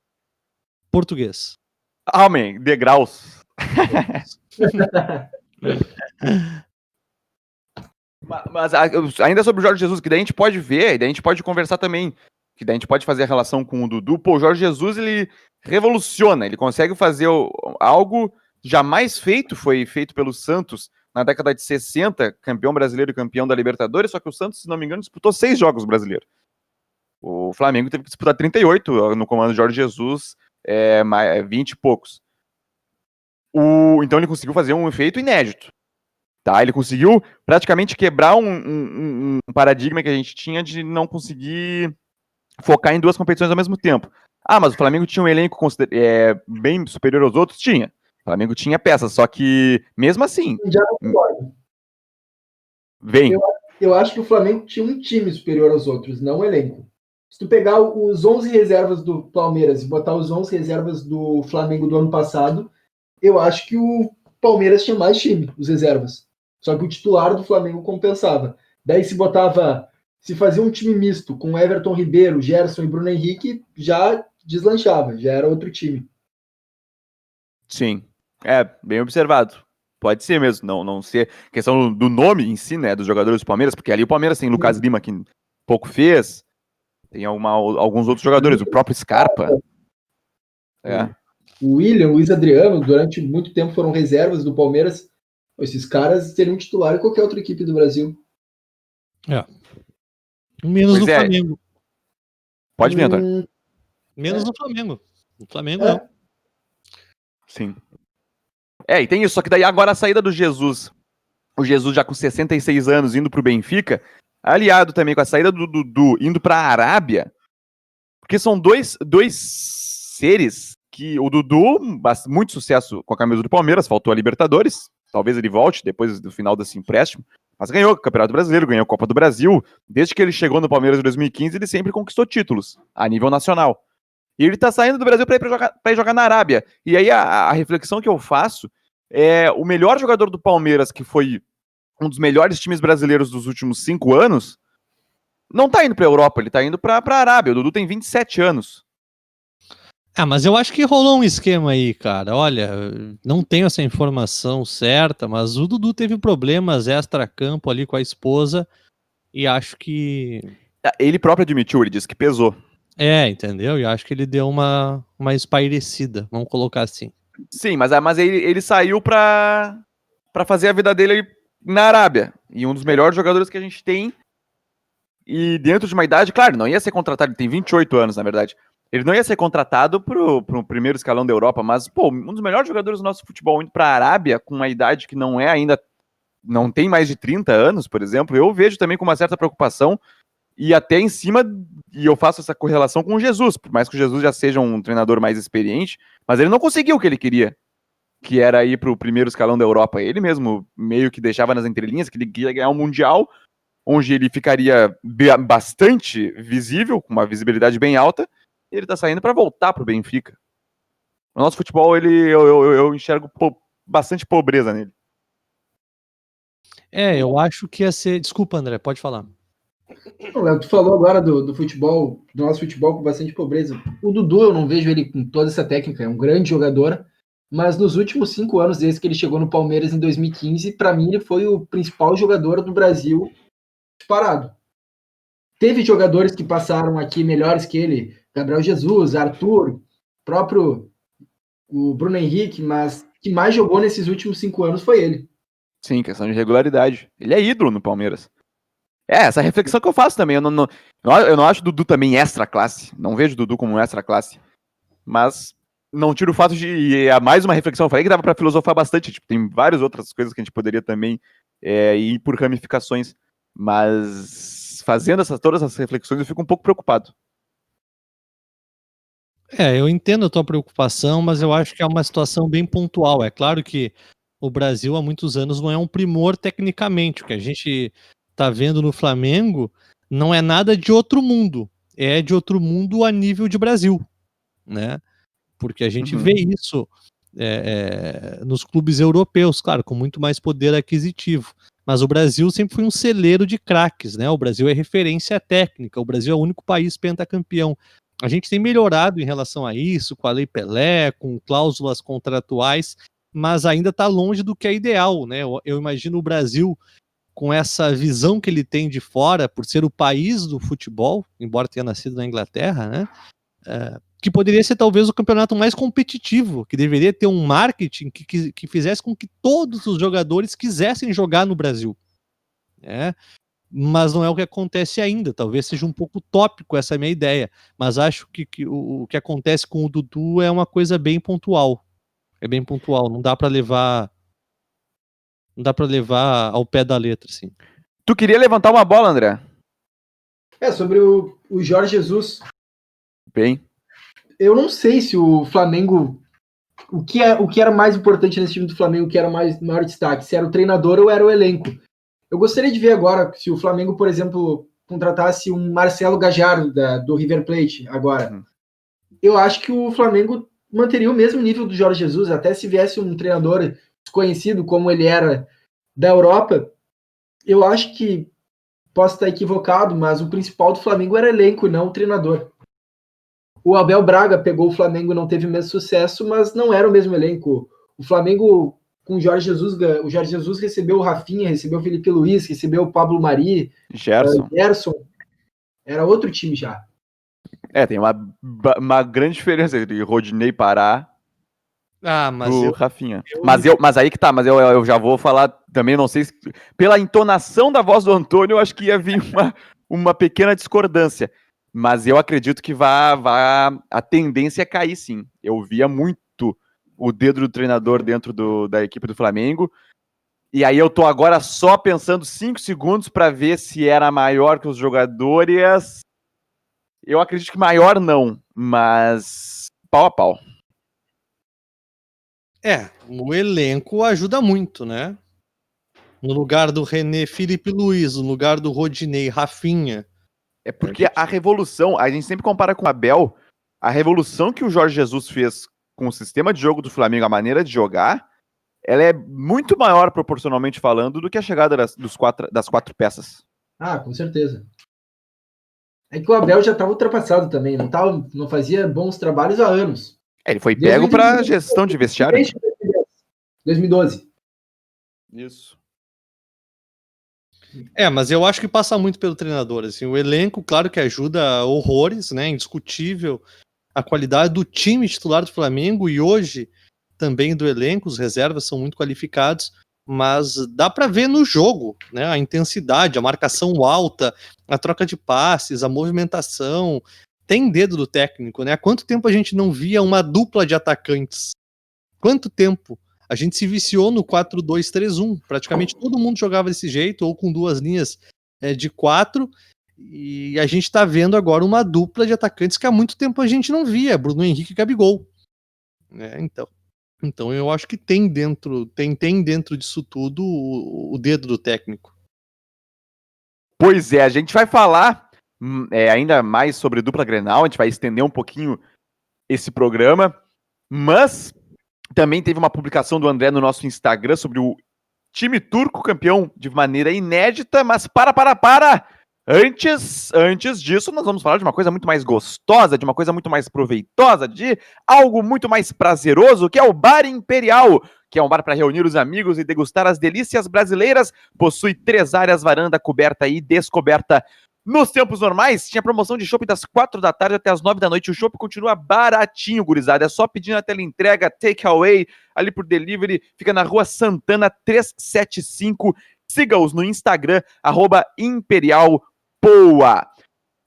Português. Amém, degraus. [LAUGHS] [LAUGHS] [LAUGHS] Mas ainda sobre o Jorge Jesus, que daí a gente pode ver, daí a gente pode conversar também, que daí a gente pode fazer a relação com o Dudu. Pô, o Jorge Jesus, ele revoluciona, ele consegue fazer algo jamais feito, foi feito pelo Santos na década de 60, campeão brasileiro e campeão da Libertadores, só que o Santos, se não me engano, disputou seis jogos brasileiros. O Flamengo teve que disputar 38 no comando de Jorge Jesus, é, 20 e poucos. O, então ele conseguiu fazer um efeito inédito. Tá? Ele conseguiu praticamente quebrar um, um, um paradigma que a gente tinha de não conseguir focar em duas competições ao mesmo tempo. Ah, mas o Flamengo tinha um elenco é, bem superior aos outros? Tinha. O Flamengo tinha peças, só que mesmo assim. Já não concordo. Vem. Eu, eu, acho que o Flamengo tinha um time superior aos outros, não um elenco. Se tu pegar os 11 reservas do Palmeiras e botar os 11 reservas do Flamengo do ano passado, eu acho que o Palmeiras tinha mais time, os reservas. Só que o titular do Flamengo compensava. Daí se botava, se fazia um time misto com Everton Ribeiro, Gerson e Bruno Henrique, já deslanchava, já era outro time. Sim, é bem observado. Pode ser mesmo, não, não ser questão do nome em si, né, dos jogadores do Palmeiras, porque ali o Palmeiras tem Lucas Lima que pouco fez, tem alguma, alguns outros jogadores, o próprio Scarpa. É. O William, o Luiz Adriano, durante muito tempo foram reservas do Palmeiras. Esses caras seriam titular em qualquer outra equipe do Brasil. É. Menos pois no é. Flamengo. Pode vir, Antônio. Hum, Menos é. no Flamengo. No Flamengo é. não. Sim. É, e tem isso, só que daí agora a saída do Jesus, o Jesus já com 66 anos indo pro Benfica, aliado também com a saída do Dudu indo para a Arábia, porque são dois, dois seres que o Dudu, muito sucesso com a camisa do Palmeiras, faltou a Libertadores, talvez ele volte depois do final desse empréstimo, mas ganhou o Campeonato Brasileiro, ganhou a Copa do Brasil. Desde que ele chegou no Palmeiras em 2015, ele sempre conquistou títulos a nível nacional. E ele tá saindo do Brasil para ir, jogar, ir jogar na Arábia. E aí a, a reflexão que eu faço é o melhor jogador do Palmeiras, que foi um dos melhores times brasileiros dos últimos cinco anos, não tá indo pra Europa, ele tá indo pra, pra Arábia. O Dudu tem 27 anos. Ah, mas eu acho que rolou um esquema aí, cara. Olha, não tenho essa informação certa, mas o Dudu teve problemas extra-campo ali com a esposa e acho que. Ah, ele próprio admitiu, ele disse que pesou. É, entendeu? E acho que ele deu uma, uma espairecida, vamos colocar assim. Sim, mas, mas ele, ele saiu pra, pra fazer a vida dele na Arábia. E um dos melhores jogadores que a gente tem. E dentro de uma idade, claro, não ia ser contratado, ele tem 28 anos, na verdade. Ele não ia ser contratado pro, pro primeiro escalão da Europa, mas, pô, um dos melhores jogadores do nosso futebol indo pra Arábia, com uma idade que não é ainda. Não tem mais de 30 anos, por exemplo, eu vejo também com uma certa preocupação. E até em cima, e eu faço essa correlação com o Jesus, por mais que o Jesus já seja um treinador mais experiente, mas ele não conseguiu o que ele queria que era ir para o primeiro escalão da Europa. Ele mesmo meio que deixava nas entrelinhas que ele queria ganhar um Mundial, onde ele ficaria bastante visível, com uma visibilidade bem alta, ele está saindo para voltar para o Benfica. O nosso futebol, ele, eu, eu, eu enxergo po bastante pobreza nele. É, eu acho que ia ser. Desculpa, André, pode falar. Léo, tu falou agora do, do futebol, do nosso futebol com bastante pobreza. O Dudu, eu não vejo ele com toda essa técnica, é um grande jogador, mas nos últimos cinco anos, desde que ele chegou no Palmeiras em 2015, para mim ele foi o principal jogador do Brasil disparado. Teve jogadores que passaram aqui melhores que ele, Gabriel Jesus, Arthur, próprio o Bruno Henrique, mas que mais jogou nesses últimos cinco anos foi ele. Sim, questão de regularidade. Ele é ídolo no Palmeiras. É, essa reflexão que eu faço também. Eu não, não, eu não acho o Dudu também extra classe. Não vejo o Dudu como extra classe. Mas não tira o fato de. E é mais uma reflexão. Eu falei que dava para filosofar bastante. Tipo, tem várias outras coisas que a gente poderia também é, ir por ramificações. Mas fazendo essas, todas essas reflexões, eu fico um pouco preocupado. É, eu entendo a tua preocupação, mas eu acho que é uma situação bem pontual. É claro que o Brasil há muitos anos não é um primor tecnicamente. O que a gente está vendo no Flamengo não é nada de outro mundo. É de outro mundo a nível de Brasil, né? porque a gente uhum. vê isso é, é, nos clubes europeus, claro, com muito mais poder aquisitivo. Mas o Brasil sempre foi um celeiro de craques, né? O Brasil é referência técnica, o Brasil é o único país pentacampeão. A gente tem melhorado em relação a isso, com a Lei Pelé, com cláusulas contratuais, mas ainda está longe do que é ideal, né? Eu, eu imagino o Brasil com essa visão que ele tem de fora, por ser o país do futebol, embora tenha nascido na Inglaterra, né? É, que poderia ser talvez o campeonato mais competitivo, que deveria ter um marketing que, que, que fizesse com que todos os jogadores quisessem jogar no Brasil. É. mas não é o que acontece ainda. Talvez seja um pouco tópico essa minha ideia, mas acho que, que o, o, que acontece com o Dudu é uma coisa bem pontual. É bem pontual, não dá para levar não dá para levar ao pé da letra, assim. Tu queria levantar uma bola, André? É, sobre o, o Jorge Jesus. Bem. Eu não sei se o Flamengo. O que, é, o que era mais importante nesse time do Flamengo, o que era mais maior destaque, se era o treinador ou era o elenco. Eu gostaria de ver agora se o Flamengo, por exemplo, contratasse um Marcelo Gajardo da, do River Plate agora. Uhum. Eu acho que o Flamengo manteria o mesmo nível do Jorge Jesus, até se viesse um treinador desconhecido como ele era da Europa. Eu acho que posso estar equivocado, mas o principal do Flamengo era elenco, não o treinador. O Abel Braga pegou o Flamengo e não teve o mesmo sucesso, mas não era o mesmo elenco. O Flamengo com o Jorge Jesus, o Jorge Jesus recebeu o Rafinha, recebeu o Felipe Luiz, recebeu o Pablo Mari, Gerson. Uh, Gerson. Era outro time já. É, tem uma, uma grande diferença entre Rodinei Pará ah, mas o eu, Rafinha. Eu... Mas, eu, mas aí que tá, mas eu, eu já vou falar também, não sei se. Pela entonação da voz do Antônio, eu acho que ia vir uma, uma pequena discordância. Mas eu acredito que vá, vá, a tendência é cair sim. Eu via muito o dedo do treinador dentro do, da equipe do Flamengo. E aí eu tô agora só pensando cinco segundos para ver se era maior que os jogadores. Eu acredito que maior não, mas pau a pau. É, o elenco ajuda muito, né? No lugar do René Felipe Luiz, no lugar do Rodinei, Rafinha. É porque a revolução, a gente sempre compara com o Abel, a revolução que o Jorge Jesus fez com o sistema de jogo do Flamengo, a maneira de jogar, ela é muito maior proporcionalmente falando do que a chegada das, dos quatro, das quatro peças. Ah, com certeza. É que o Abel já estava ultrapassado também, não, tava, não fazia bons trabalhos há anos. É, ele foi pego para gestão de vestiário. 2012. Isso. É, mas eu acho que passa muito pelo treinador. Assim, o elenco, claro que ajuda horrores, né? Indiscutível a qualidade do time titular do Flamengo e hoje também do elenco, os reservas são muito qualificados, mas dá para ver no jogo, né? A intensidade, a marcação alta, a troca de passes, a movimentação, tem dedo do técnico, né? Há quanto tempo a gente não via uma dupla de atacantes? Quanto tempo? A gente se viciou no 4-2-3-1. Praticamente todo mundo jogava desse jeito, ou com duas linhas é, de quatro. E a gente está vendo agora uma dupla de atacantes que há muito tempo a gente não via, Bruno Henrique e Gabigol. É, então, então eu acho que tem dentro, tem, tem dentro disso tudo o, o dedo do técnico. Pois é, a gente vai falar Hum, é, ainda mais sobre dupla Grenal, a gente vai estender um pouquinho esse programa, mas também teve uma publicação do André no nosso Instagram sobre o time turco campeão de maneira inédita, mas para, para, para! Antes, antes disso, nós vamos falar de uma coisa muito mais gostosa, de uma coisa muito mais proveitosa, de algo muito mais prazeroso, que é o Bar Imperial, que é um bar para reunir os amigos e degustar as delícias brasileiras. Possui três áreas, varanda coberta e descoberta nos tempos normais, tinha promoção de shopping das 4 da tarde até as 9 da noite. O shopping continua baratinho, gurizada. É só pedir na tela entrega, take away, ali por delivery. Fica na rua Santana 375. Siga-os no Instagram, arroba Imperial Poa.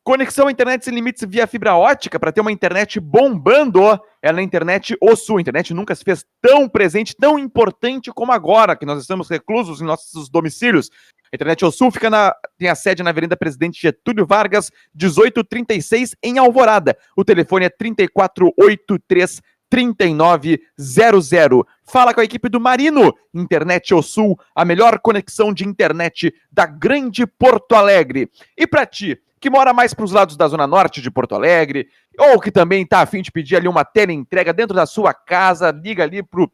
Conexão à internet sem limites via fibra ótica para ter uma internet bombando. É na internet O Sul. A internet nunca se fez tão presente, tão importante como agora, que nós estamos reclusos em nossos domicílios. A Internet ao Sul fica na, tem a sede na Avenida Presidente Getúlio Vargas, 1836, em Alvorada. O telefone é 3483 3900. Fala com a equipe do Marino. Internet ao Sul, a melhor conexão de internet da grande Porto Alegre. E para ti, que mora mais para os lados da zona norte de Porto Alegre, ou que também está afim de pedir ali uma tela entrega dentro da sua casa, liga ali pro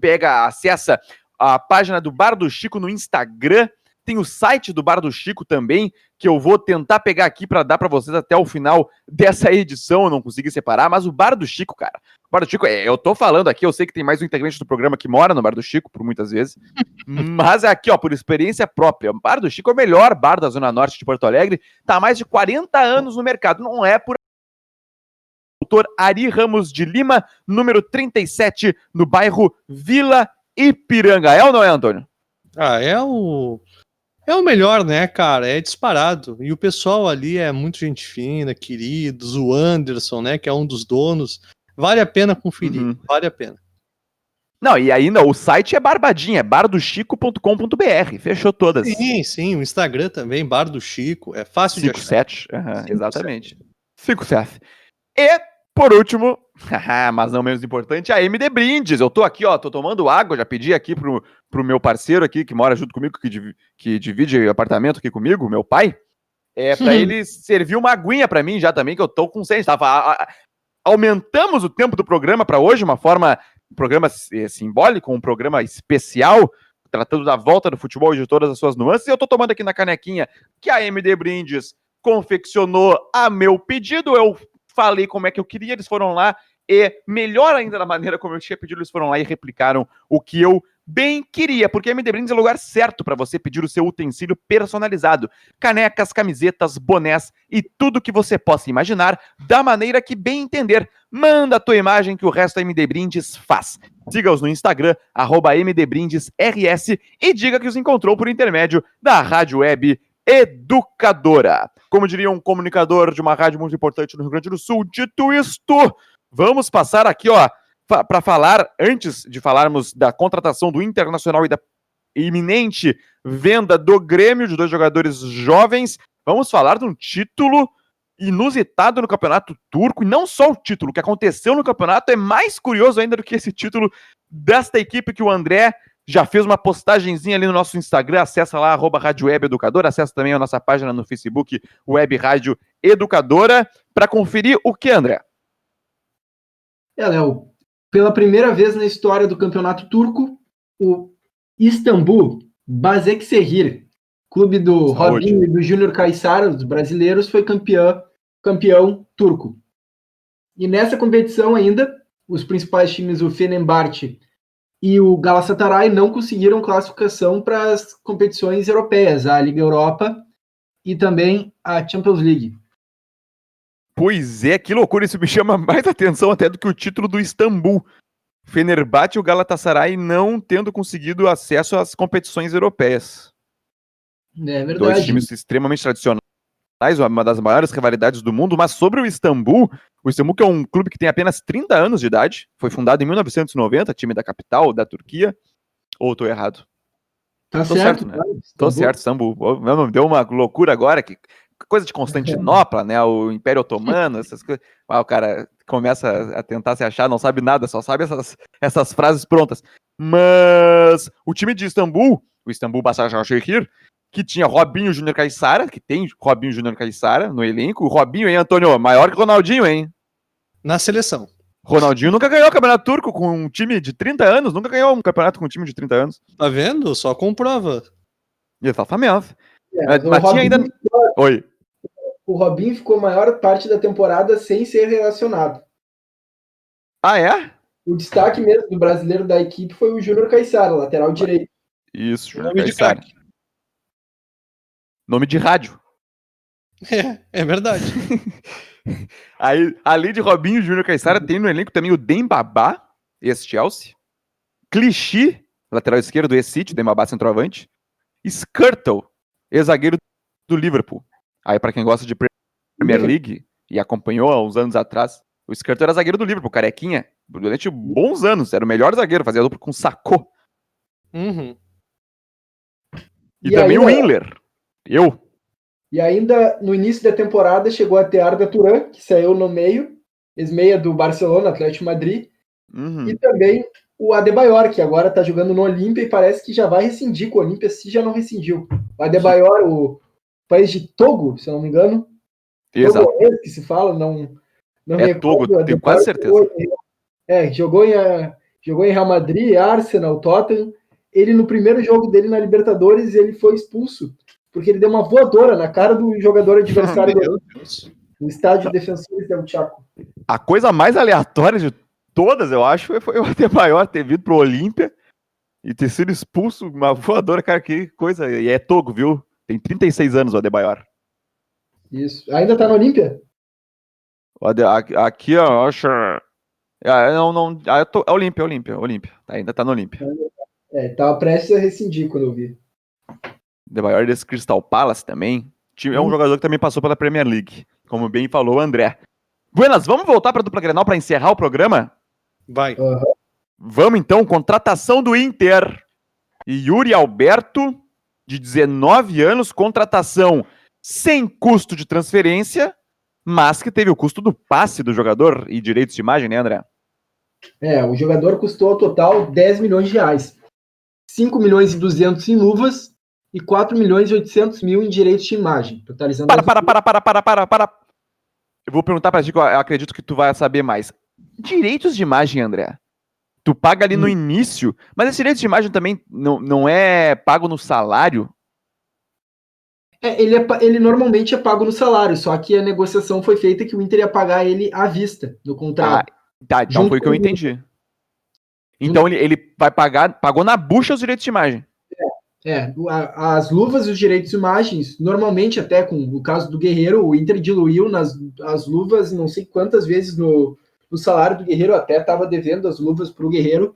pega, acessa a página do Bar do Chico no Instagram tem o site do Bar do Chico também, que eu vou tentar pegar aqui para dar para vocês até o final dessa edição. Eu não consegui separar, mas o Bar do Chico, cara. O Bar do Chico, é, eu tô falando aqui, eu sei que tem mais um integrante do programa que mora no Bar do Chico, por muitas vezes. [LAUGHS] mas é aqui, ó, por experiência própria. O Bar do Chico é o melhor bar da Zona Norte de Porto Alegre. Tá há mais de 40 anos no mercado. Não é por doutor Ari Ramos de Lima, número 37, no bairro Vila Ipiranga. É ou não é, Antônio? Ah, é o É o melhor, né, cara? É disparado. E o pessoal ali é muito gente fina, queridos. O Anderson, né, que é um dos donos. Vale a pena conferir, uhum. vale a pena. Não, e ainda o site é barbadinha, é bardochico.com.br. Fechou todas. Sim, sim, o Instagram também, Bar do Chico. É fácil Cinco, de achar. Sete. Uhum, exatamente. 57. E, por último, [LAUGHS] mas não menos importante, a MD Brindes. Eu tô aqui, ó, tô tomando água, já pedi aqui pro, pro meu parceiro aqui, que mora junto comigo, que, que divide apartamento aqui comigo, meu pai. É, pra ele servir uma aguinha pra mim já também, que eu tô com sede. Tava, a, a, aumentamos o tempo do programa para hoje, uma forma, um programa é, simbólico, um programa especial, tratando da volta do futebol e de todas as suas nuances. E eu tô tomando aqui na canequinha que a MD Brindes confeccionou a meu pedido. Eu falei como é que eu queria, eles foram lá e, melhor ainda da maneira como eu tinha pedido, eles foram lá e replicaram o que eu bem queria, porque a MD Brindes é o lugar certo para você pedir o seu utensílio personalizado. Canecas, camisetas, bonés e tudo que você possa imaginar, da maneira que bem entender. Manda a tua imagem que o resto da MD Brindes faz. Siga-os no Instagram, MDBrindesRS e diga que os encontrou por intermédio da rádio web educadora. Como diria um comunicador de uma rádio muito importante no Rio Grande do Sul, dito isto, vamos passar aqui, ó, para falar, antes de falarmos da contratação do Internacional e da iminente venda do Grêmio de dois jogadores jovens, vamos falar de um título inusitado no campeonato turco, e não só o título, o que aconteceu no campeonato é mais curioso ainda do que esse título desta equipe que o André já fez uma postagenzinha ali no nosso Instagram, acessa lá, arroba Rádio Web Educadora, acessa também a nossa página no Facebook, Web Rádio Educadora, para conferir o que, André? É, Léo, pela primeira vez na história do campeonato turco, o Istambul Basaksehir, clube do Saúde. Robinho e do Júnior Caissara, dos brasileiros, foi campeão, campeão turco. E nessa competição ainda, os principais times, o Fenerbahçe e o Galatasaray não conseguiram classificação para as competições europeias, a Liga Europa e também a Champions League. Pois é, que loucura, isso me chama [LAUGHS] mais atenção até do que o título do Istambul. Fenerbahçe e o Galatasaray não tendo conseguido acesso às competições europeias. É verdade. Dois times extremamente tradicionais uma das maiores rivalidades do mundo, mas sobre o Istambul, o Istambul que é um clube que tem apenas 30 anos de idade, foi fundado em 1990, time da capital da Turquia, ou tô errado? Tá tô certo, certo né? Cara, tô certo, Istambul. Deu uma loucura agora, que coisa de Constantinopla, né? O Império Otomano, [LAUGHS] essas coisas. Ah, o cara começa a tentar se achar, não sabe nada, só sabe essas, essas frases prontas. Mas o time de Istambul, o Istambul Başakşehir, que tinha Robinho Júnior Caixara, que tem Robinho Júnior Caixara no elenco. O Robinho, hein, Antônio? Maior que Ronaldinho, hein? Na seleção. Ronaldinho nunca ganhou o campeonato turco com um time de 30 anos, nunca ganhou um campeonato com um time de 30 anos. Tá vendo? Só comprova. Exatamente. É, mas, mas tinha ainda. Oi. O Robinho ficou a maior parte da temporada sem ser relacionado. Ah, é? O destaque mesmo do brasileiro da equipe foi o Júnior Caixara, lateral direito. Isso, Júnior Caixara. Nome de rádio. É, é verdade. [LAUGHS] Aí, além de Robinho e Júnior Caissara, tem no elenco também o Dembabá, ex-Chelsea. Clichy, lateral esquerdo, ex-City, Dembabá centroavante. Skirtle, ex-zagueiro do Liverpool. Aí, para quem gosta de Premier uhum. League e acompanhou há uns anos atrás, o Skirtle era zagueiro do Liverpool, carequinha. Durante bons anos, era o melhor zagueiro, fazia duplo com Sacô. Uhum. E, e também aí, o Inler, eu? E ainda no início da temporada chegou a ter Arda Turan, que saiu no meio, ex-meia do Barcelona, Atlético Madrid, uhum. e também o Adebayor, que agora está jogando no Olímpia e parece que já vai rescindir com o Olímpia, se já não rescindiu. O Adebayor, o país de Togo, se eu não me engano. Exato. Togo é que se fala, não, não é Togo, tenho quase certeza. Jogou, é, jogou em, jogou em Real Madrid, Arsenal, Tottenham. Ele, no primeiro jogo dele na Libertadores, ele foi expulso porque ele deu uma voadora na cara do jogador adversário [LAUGHS] do, do estádio de Defensores del Chaco. A coisa mais aleatória de todas, eu acho, foi o Adebayor ter vindo pro Olímpia e ter sido expulso, uma voadora, cara, que coisa. E é Togo, viu? Tem 36 anos o Adebayor. Isso. Ainda tá no Olímpia? Aqui, ó, acho. Ah, não, não. Ah, eu tô, é Olímpia, Olímpia, Olímpia. Ainda tá no Olímpia. É, tava prestes a rescindir quando eu vi. The maior desse Crystal Palace também. É um Hum. jogador que também passou pela Premier League, como bem falou o André. Buenas, vamos voltar para a dupla Grenal para encerrar o programa? Vai. Vamos então, contratação do Inter. Yuri Alberto, de 19 anos, contratação sem custo de transferência, mas que teve o custo do passe do jogador e direitos de imagem, né, André? É, o jogador custou ao total 10 milhões de reais. 5 milhões e 200 em luvas e 4 milhões e 800 mil em direitos de imagem, totalizando... Para, para, para, para, para, para, para. Eu vou perguntar pra ti, que eu acredito que tu vai saber mais. Direitos de imagem, André. Tu paga ali no Hum. início, mas esse direito de imagem também não, não é pago no salário? É, ele, é ele normalmente é pago no salário, só que a negociação foi feita que o Inter ia pagar ele à vista, no contrato. Tá, então foi o que eu entendi. Então ele, ele vai pagar, pagou na bucha os direitos de imagem. É, as luvas e os direitos de imagens, normalmente até com o caso do Guerreiro, o Inter diluiu nas as luvas não sei quantas vezes no, no salário do Guerreiro, até estava devendo as luvas para o Guerreiro,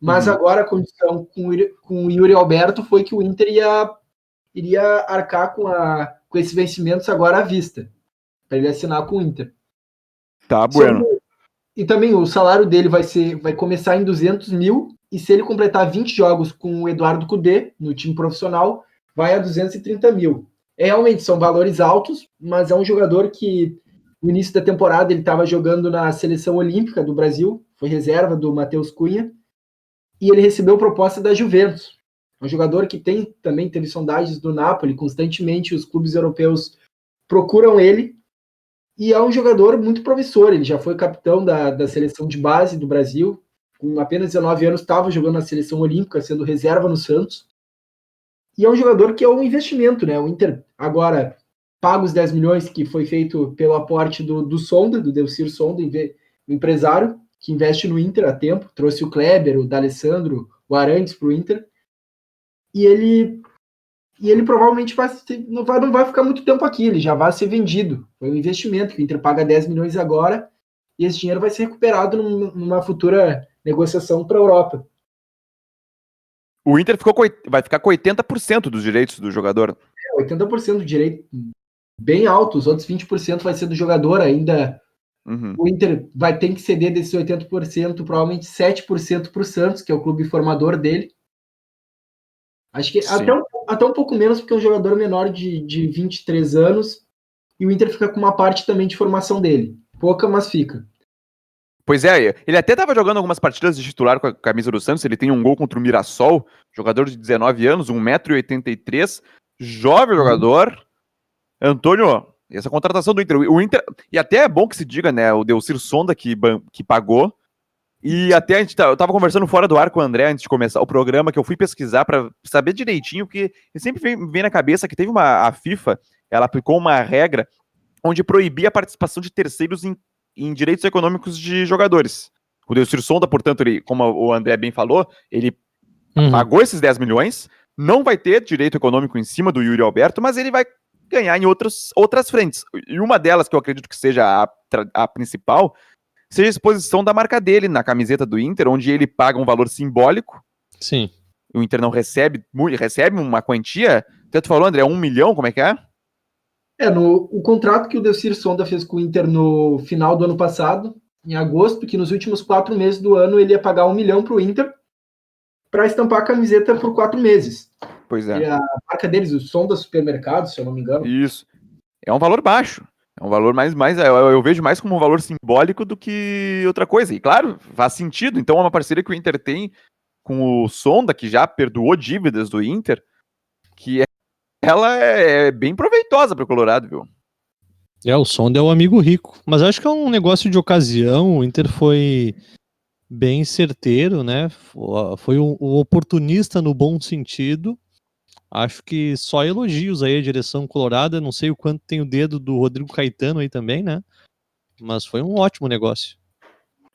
mas Uhum. agora a condição com, o Yuri- com o Yuri Alberto foi que o Inter ia, iria arcar com, a, com esses vencimentos agora à vista, para ele assinar com o Inter. Tá, bueno. Sobre- E também o salário dele vai ser, vai começar em 200 mil e se ele completar 20 jogos com o Eduardo Cudê no time profissional, vai a 230 mil. É, realmente são valores altos, mas é um jogador que no início da temporada ele estava jogando na seleção olímpica do Brasil, foi reserva do Matheus Cunha e ele recebeu proposta da Juventus. É um jogador que tem também teve sondagens do Napoli, constantemente os clubes europeus procuram ele e é um jogador muito promissor. Ele já foi capitão da, da seleção de base do Brasil. Com apenas 19 anos, estava jogando na seleção olímpica, sendo reserva no Santos. E é um jogador que é um investimento, né? O Inter agora paga os 10 milhões que foi feito pelo aporte do, do Sonda, do Delcir Sonda, empresário que investe no Inter há tempo. Trouxe o Kleber, o D'Alessandro, o Arantes para o Inter. E ele e ele provavelmente vai não, vai, não vai ficar muito tempo aqui, ele já vai ser vendido. Foi um investimento, que o Inter paga 10 milhões agora, e esse dinheiro vai ser recuperado num- numa futura negociação para a Europa. O Inter ficou com vai ficar com 80% dos direitos do jogador. É, 80% do direito bem alto, os outros 20% vai ser do jogador ainda. Uhum. O Inter vai ter que ceder desses 80%, provavelmente 7% para o Santos, que é o clube formador dele. Acho que Sim. até um, até um pouco menos, porque é um jogador menor de, de 23 anos, e o Inter fica com uma parte também de formação dele. Pouca, mas fica. Pois é, ele até estava jogando algumas partidas de titular com a camisa do Santos. Ele tem um gol contra o Mirassol, jogador de 19 anos, 1,83m, jovem jogador. Antônio, essa contratação do Inter, o Inter, e até é bom que se diga, né, o Delcir Sonda que, que pagou. E até a gente tá, eu tava conversando fora do ar com o André antes de começar o programa, que eu fui pesquisar para saber direitinho, porque sempre vem, vem na cabeça que teve uma a FIFA, ela aplicou uma regra onde proibia a participação de terceiros em em direitos econômicos de jogadores. O Delcir Sonda, portanto, ele, como o André bem falou, ele Uhum. pagou esses 10 milhões, não vai ter direito econômico em cima do Yuri Alberto, mas ele vai ganhar em outros, outras frentes. E uma delas, que eu acredito que seja a, a principal, seja a exposição da marca dele na camiseta do Inter, onde ele paga um valor simbólico, Sim. o Inter não recebe, recebe uma quantia, até tu falou, André, um milhão, como é que é? É, no, o contrato que o Delcir Sonda fez com o Inter no final do ano passado, em agosto, que nos últimos quatro meses do ano ele ia pagar um milhão para o Inter para estampar a camiseta por quatro meses. Pois é. E a marca deles, o Sonda Supermercado, se eu não me engano. Isso. É um valor baixo. É um valor mais. mais eu, eu vejo mais como um valor simbólico do que outra coisa. E claro, faz sentido. Então é uma parceria que o Inter tem com o Sonda, que já perdoou dívidas do Inter, que é- ela é bem proveitosa para o Colorado, viu? É, o Sonda é o amigo rico. Mas acho que é um negócio de ocasião. O Inter foi bem certeiro, né? Fo- Foi um, um oportunista no bom sentido. Acho que só elogios aí à direção colorada. Não sei o quanto tem o dedo do Rodrigo Caetano aí também, né? Mas foi um ótimo negócio.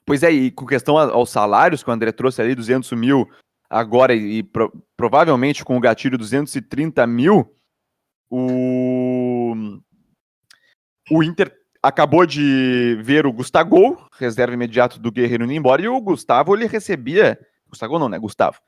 Pois é, e com questão a- aos salários, que o André trouxe ali 200 mil agora e, pro- provavelmente com o gatilho 230 mil, o, o Inter acabou de ver o Gustavo, reserva imediato do Guerreiro indo embora, e o Gustavo ele recebia. Gustavo não, né? Gustavo.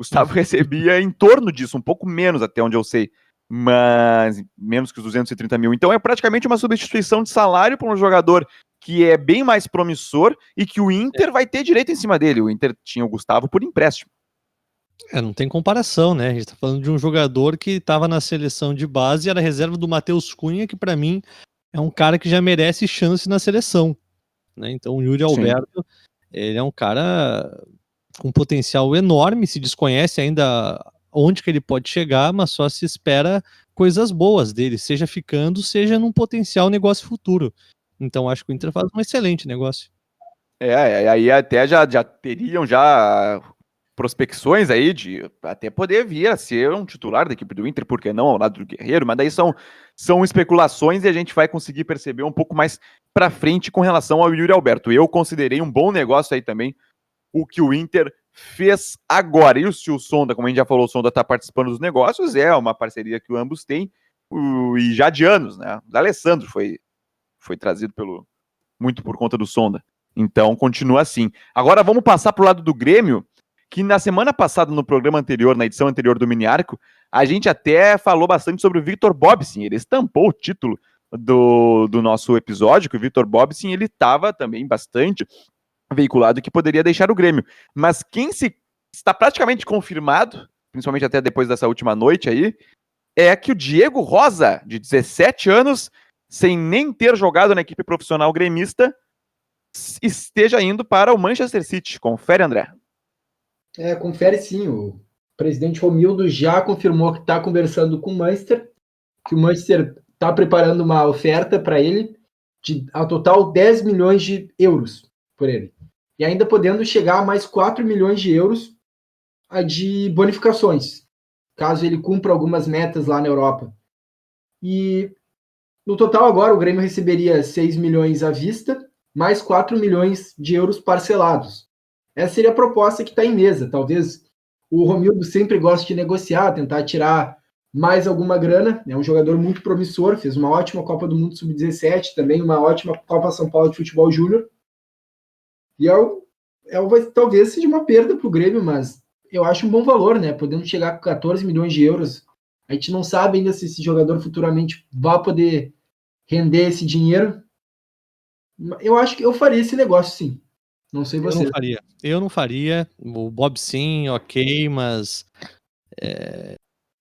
Gustavo [LAUGHS] recebia em torno disso, um pouco menos até onde eu sei, mas menos que os 230 mil. Então é praticamente uma substituição de salário para um jogador que é bem mais promissor e que o Inter vai ter direito em cima dele. O Inter tinha o Gustavo por empréstimo. É, não tem comparação, né? A gente tá falando de um jogador que estava na seleção de base e era reserva do Matheus Cunha, que para mim é um cara que já merece chance na seleção. Né? Então o Yuri Alberto, Sim. ele é um cara com potencial enorme, se desconhece ainda onde que ele pode chegar, mas só se espera coisas boas dele, seja ficando, seja num potencial negócio futuro. Então acho que o Inter faz um excelente negócio. É, aí até já, já teriam já prospecções aí de até poder vir a ser um titular da equipe do Inter, por que não ao lado do Guerreiro, mas daí são, são especulações e a gente vai conseguir perceber um pouco mais para frente com relação ao Yuri Alberto. Eu considerei um bom negócio aí também o que o Inter fez agora. E o, se o Sonda, como a gente já falou, o Sonda está participando dos negócios, é uma parceria que ambos têm, e já de anos, né? O Alessandro foi, foi trazido pelo muito por conta do Sonda. Então continua assim. Agora vamos passar para o lado do Grêmio, que na semana passada, no programa anterior, na edição anterior do Mini Arco, a gente até falou bastante sobre o Victor Bobsin. Ele estampou o título do, do nosso episódio, que o Victor Bobsin ele estava também bastante veiculado que poderia deixar o Grêmio. Mas quem se está praticamente confirmado, principalmente até depois dessa última noite aí, é que o Diego Rosa, de 17 anos, sem nem ter jogado na equipe profissional gremista, esteja indo para o Manchester City. Confere, André. É, confere sim. O presidente Romildo já confirmou que está conversando com o Manchester, que o Manchester está preparando uma oferta para ele de ao total 10 milhões de euros por ele. E ainda podendo chegar a mais 4 milhões de euros de bonificações, caso ele cumpra algumas metas lá na Europa. E no total agora o Grêmio receberia 6 milhões à vista, mais 4 milhões de euros parcelados. Essa seria a proposta que está em mesa. Talvez o Romildo sempre goste de negociar, tentar tirar mais alguma grana. É um jogador muito promissor, fez uma ótima Copa do Mundo Sub-17, também uma ótima Copa São Paulo de Futebol Júnior. E é, é, vai, talvez seja uma perda para o Grêmio, mas eu acho um bom valor, né? Podendo chegar com 14 milhões de euros. A gente não sabe ainda se esse jogador futuramente vai poder render esse dinheiro. Eu acho que eu faria esse negócio, sim. Não sei você. Eu não faria. Eu não faria. O Bob sim, ok, mas é,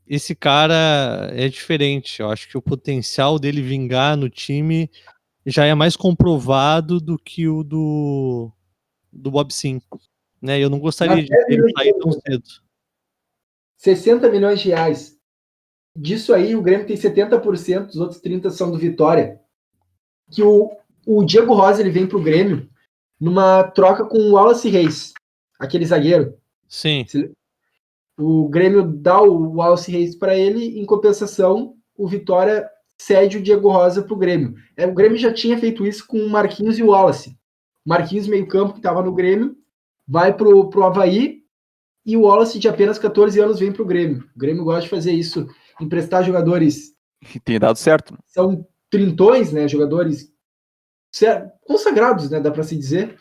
esse cara é diferente. Eu acho que o potencial dele vingar no time já é mais comprovado do que o do, do Bob sim. Né? Eu não gostaria de ele sair tão cedo. 60 milhões de reais. Disso aí, o Grêmio tem 70%, os outros 30% são do Vitória. Que o, o Diego Rosa ele vem para o Grêmio numa troca com o Wallace Reis, aquele zagueiro. Sim. O Grêmio dá o Wallace Reis para ele, em compensação, o Vitória cede o Diego Rosa para o Grêmio. É, o Grêmio já tinha feito isso com o Marquinhos e o Wallace. Marquinhos, meio-campo, que estava no Grêmio, vai para o Havaí e o Wallace, de apenas 14 anos, vem para o Grêmio. O Grêmio gosta de fazer isso, emprestar jogadores. E tem dado certo. São trintões, né? Jogadores consagrados, né, dá para se dizer,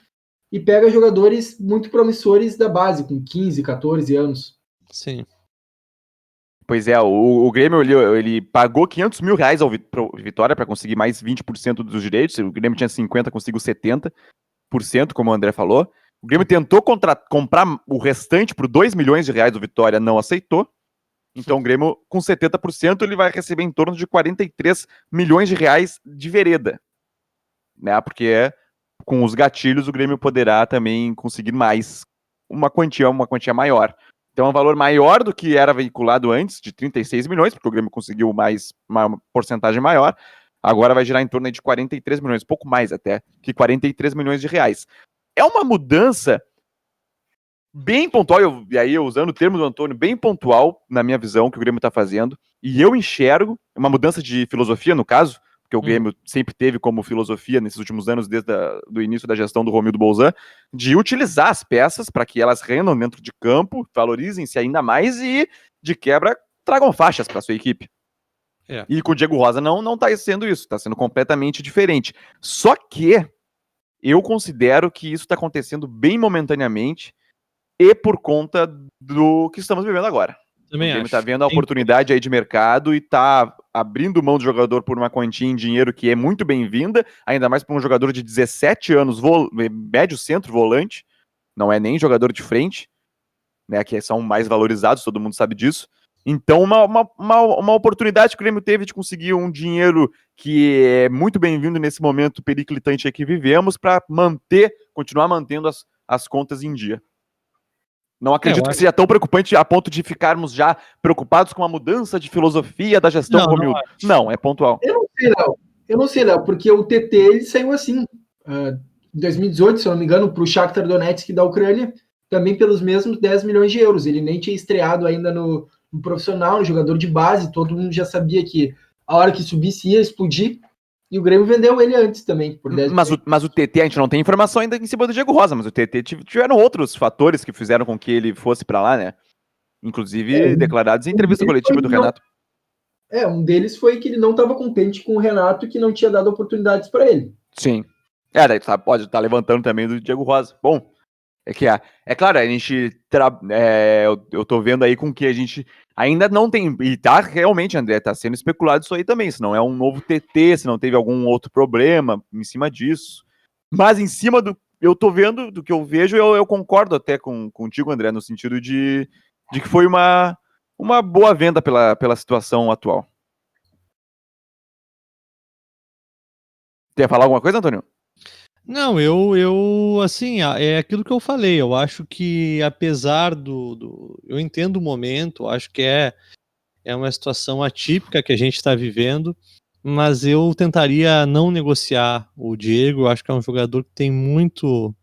e pega jogadores muito promissores da base, com 15, 14 anos. Sim. Pois é, o, o Grêmio ele, ele, pagou 500 mil reais ao Vitória para conseguir mais 20% dos direitos. O Grêmio tinha 50, conseguiu 70%, como o André falou. O Grêmio tentou comprar o restante por 2 milhões de reais do Vitória, não aceitou. Então o Grêmio, com 70%, ele vai receber em torno de 43 milhões de reais de vereda né? Porque com os gatilhos o Grêmio poderá também conseguir mais uma quantia, uma quantia maior. Então é um valor maior do que era veiculado antes, de 36 milhões, porque o Grêmio conseguiu mais uma porcentagem maior. Agora vai girar em torno de 43 milhões, pouco mais até, que 43 milhões de reais. É uma mudança bem pontual, eu, e aí usando o termo do Antônio, bem pontual, na minha visão, que o Grêmio está fazendo. E eu enxergo uma mudança de filosofia, no caso, que o hum. Grêmio sempre teve como filosofia nesses últimos anos, desde o início da gestão do Romildo Bolzan, de utilizar as peças para que elas rendam dentro de campo, valorizem-se ainda mais e, de quebra, tragam faixas para sua equipe. É. E com o Diego Rosa não não está sendo isso, está sendo completamente diferente. Só que eu considero que isso está acontecendo bem momentaneamente e por conta do que estamos vivendo agora. Também o Grêmio acho. tá vendo a oportunidade aí de mercado e tá abrindo mão do jogador por uma quantia em dinheiro que é muito bem-vinda, ainda mais para um jogador de 17 anos, médio centro, volante, não é nem jogador de frente, né, que são mais valorizados, todo mundo sabe disso. Então, uma, uma, uma, uma oportunidade que o Grêmio teve de conseguir um dinheiro que é muito bem-vindo nesse momento periclitante aí que vivemos para manter, continuar mantendo as, as contas em dia. Não acredito que acho- seja tão preocupante a ponto de ficarmos já preocupados com a mudança de filosofia da gestão Não, não Romildo. Não, é pontual. Eu não sei, Léo. Eu não sei, Léo, porque o TT ele saiu assim. ah, em 2018, se eu não me engano, para o Shakhtar Donetsk da Ucrânia, também pelos mesmos 10 milhões de euros. Ele nem tinha estreado ainda no, no profissional, no jogador de base, todo mundo já sabia que a hora que subisse ia explodir. E o Grêmio vendeu ele antes também, por 10 Mas o, mas o TT, a gente não tem informação ainda em cima do Diego Rosa, mas o TT tiv- tiveram outros fatores que fizeram com que ele fosse pra lá, né? Inclusive É, um- declarados em um entrevista coletiva do não- Renato. É, um deles foi que ele não estava contente com o Renato, que não tinha dado oportunidades para ele. Sim. É, tá- pode estar levantando também do Diego Rosa. Bom, é que é, é claro, a gente. é, eu, eu tô vendo aí com que a gente ainda não tem. E tá realmente, André, tá sendo especulado isso aí também. Se não é um novo TT, se não teve algum outro problema em cima disso. Mas em cima do. Eu tô vendo, do que eu vejo, eu, eu concordo até com, contigo, André, no sentido de, de que foi uma, uma boa venda pela, pela situação atual. Quer falar alguma coisa, Antônio? Não, eu, eu, assim, é aquilo que eu falei. Eu acho que, apesar do, do- eu entendo o momento, acho que é, é uma situação atípica que a gente está vivendo, mas eu tentaria não negociar o Diego. Eu acho que é um jogador que tem muito,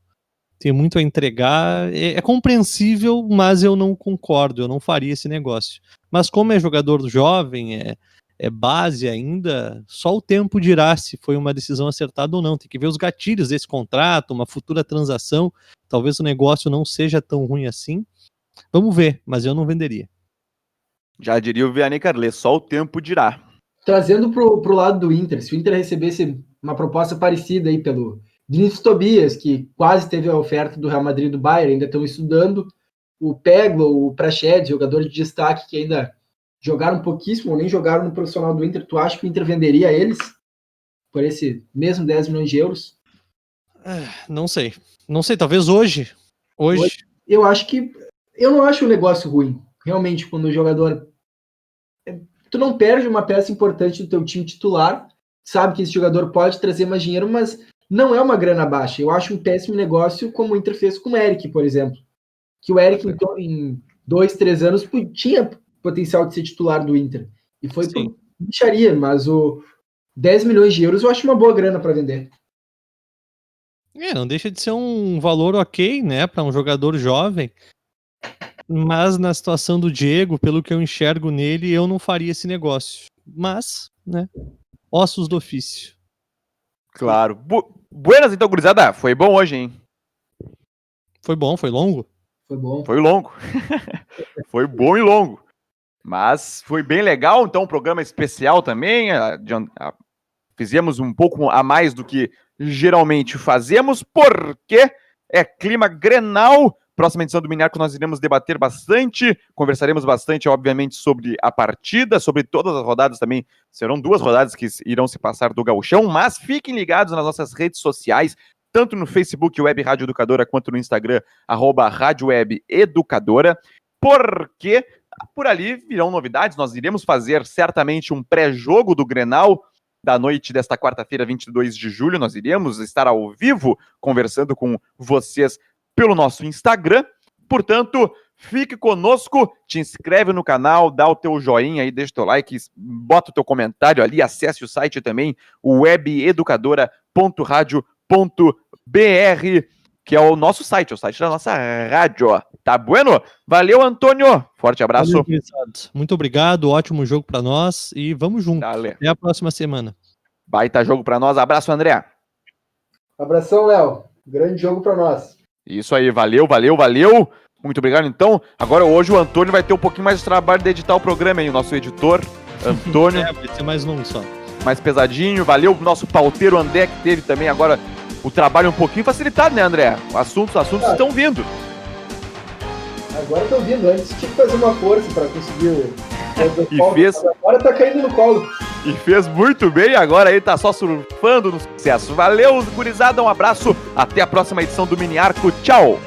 tem muito a entregar. É, é compreensível, mas eu não concordo. Eu não faria esse negócio. Mas como é jogador jovem, é, é base ainda, só o tempo dirá se foi uma decisão acertada ou não. Tem que ver os gatilhos desse contrato, uma futura transação. Talvez o negócio não seja tão ruim assim. Vamos ver, mas eu não venderia. Já diria o Vianney Carles, só o tempo dirá. Trazendo pro, pro lado do Inter, se o Inter recebesse uma proposta parecida aí pelo Vinícius Tobias, que quase teve a oferta do Real Madrid e do Bayern, ainda estão estudando, o Peglo, o Prached, jogador de destaque que ainda jogaram pouquíssimo, ou nem jogaram no profissional do Inter, tu acha que o Inter venderia eles por esse mesmo 10 milhões de euros? Não sei. Não sei, talvez hoje. Hoje. Eu acho que. Eu não acho um negócio ruim. Realmente, quando o jogador. é, Tu não perde uma peça importante do teu time titular, sabe que esse jogador pode trazer mais dinheiro, mas não é uma grana baixa. Eu acho um péssimo negócio, como o Inter fez com o Eric, por exemplo. Que o Eric, em dois, três anos, tinha potencial de ser titular do Inter. E foi Sim. por bicharia, mas o 10 milhões de euros eu acho uma boa grana para vender. É, não deixa de ser um valor ok, né, para um jogador jovem. Mas na situação do Diego, pelo que eu enxergo nele, eu não faria esse negócio. Mas, né, ossos do ofício. Claro. Bu Buenas, então, gurizada. Foi bom hoje, hein? Foi bom, foi longo? Foi bom. Foi longo. [LAUGHS] foi bom e longo. Mas foi bem legal, então, um programa especial também. Fizemos um pouco a mais do que geralmente fazemos, porque é clima grenal. Próxima edição do Minarco nós iremos debater bastante, conversaremos bastante, obviamente, sobre a partida, sobre todas as rodadas também. Serão duas rodadas que irão se passar do gauchão, mas fiquem ligados nas nossas redes sociais, tanto no Facebook Web Rádio Educadora, quanto no Instagram, arroba Rádio Web Educadora, porque por ali virão novidades. Nós iremos fazer certamente um pré-jogo do Grenal da noite desta quarta-feira, 22 de julho. Nós iremos estar ao vivo conversando com vocês pelo nosso Instagram. Portanto, fique conosco, te inscreve no canal, dá o teu joinha aí, deixa o teu like, bota o teu comentário ali, acesse o site também, webeducadora.radio.br, que é o nosso site, o site da nossa rádio. Tá bueno? Valeu, Antônio. Forte abraço. Valeu. Muito obrigado, ótimo jogo para nós e vamos junto. Dale. Até a próxima semana. Baita jogo pra nós. Abraço, André. Abração, Léo. Grande jogo para nós. Isso aí, valeu, valeu, valeu. Muito obrigado, então. Agora, hoje, o Antônio vai ter um pouquinho mais de trabalho de editar o programa, hein? O nosso editor, Antônio, [LAUGHS] É, vai ser mais longo só. mais pesadinho. Valeu, o nosso pauteiro André, que teve também agora o trabalho um pouquinho facilitado, né, André? Assuntos, assuntos estão vindo. Agora tô ouvindo, antes tinha que fazer uma força pra conseguir o. E fez- Agora tá caindo no colo. E fez muito bem, agora ele tá só surfando no sucesso. Valeu, gurizada, um abraço, até a próxima edição do Mini Arco, tchau!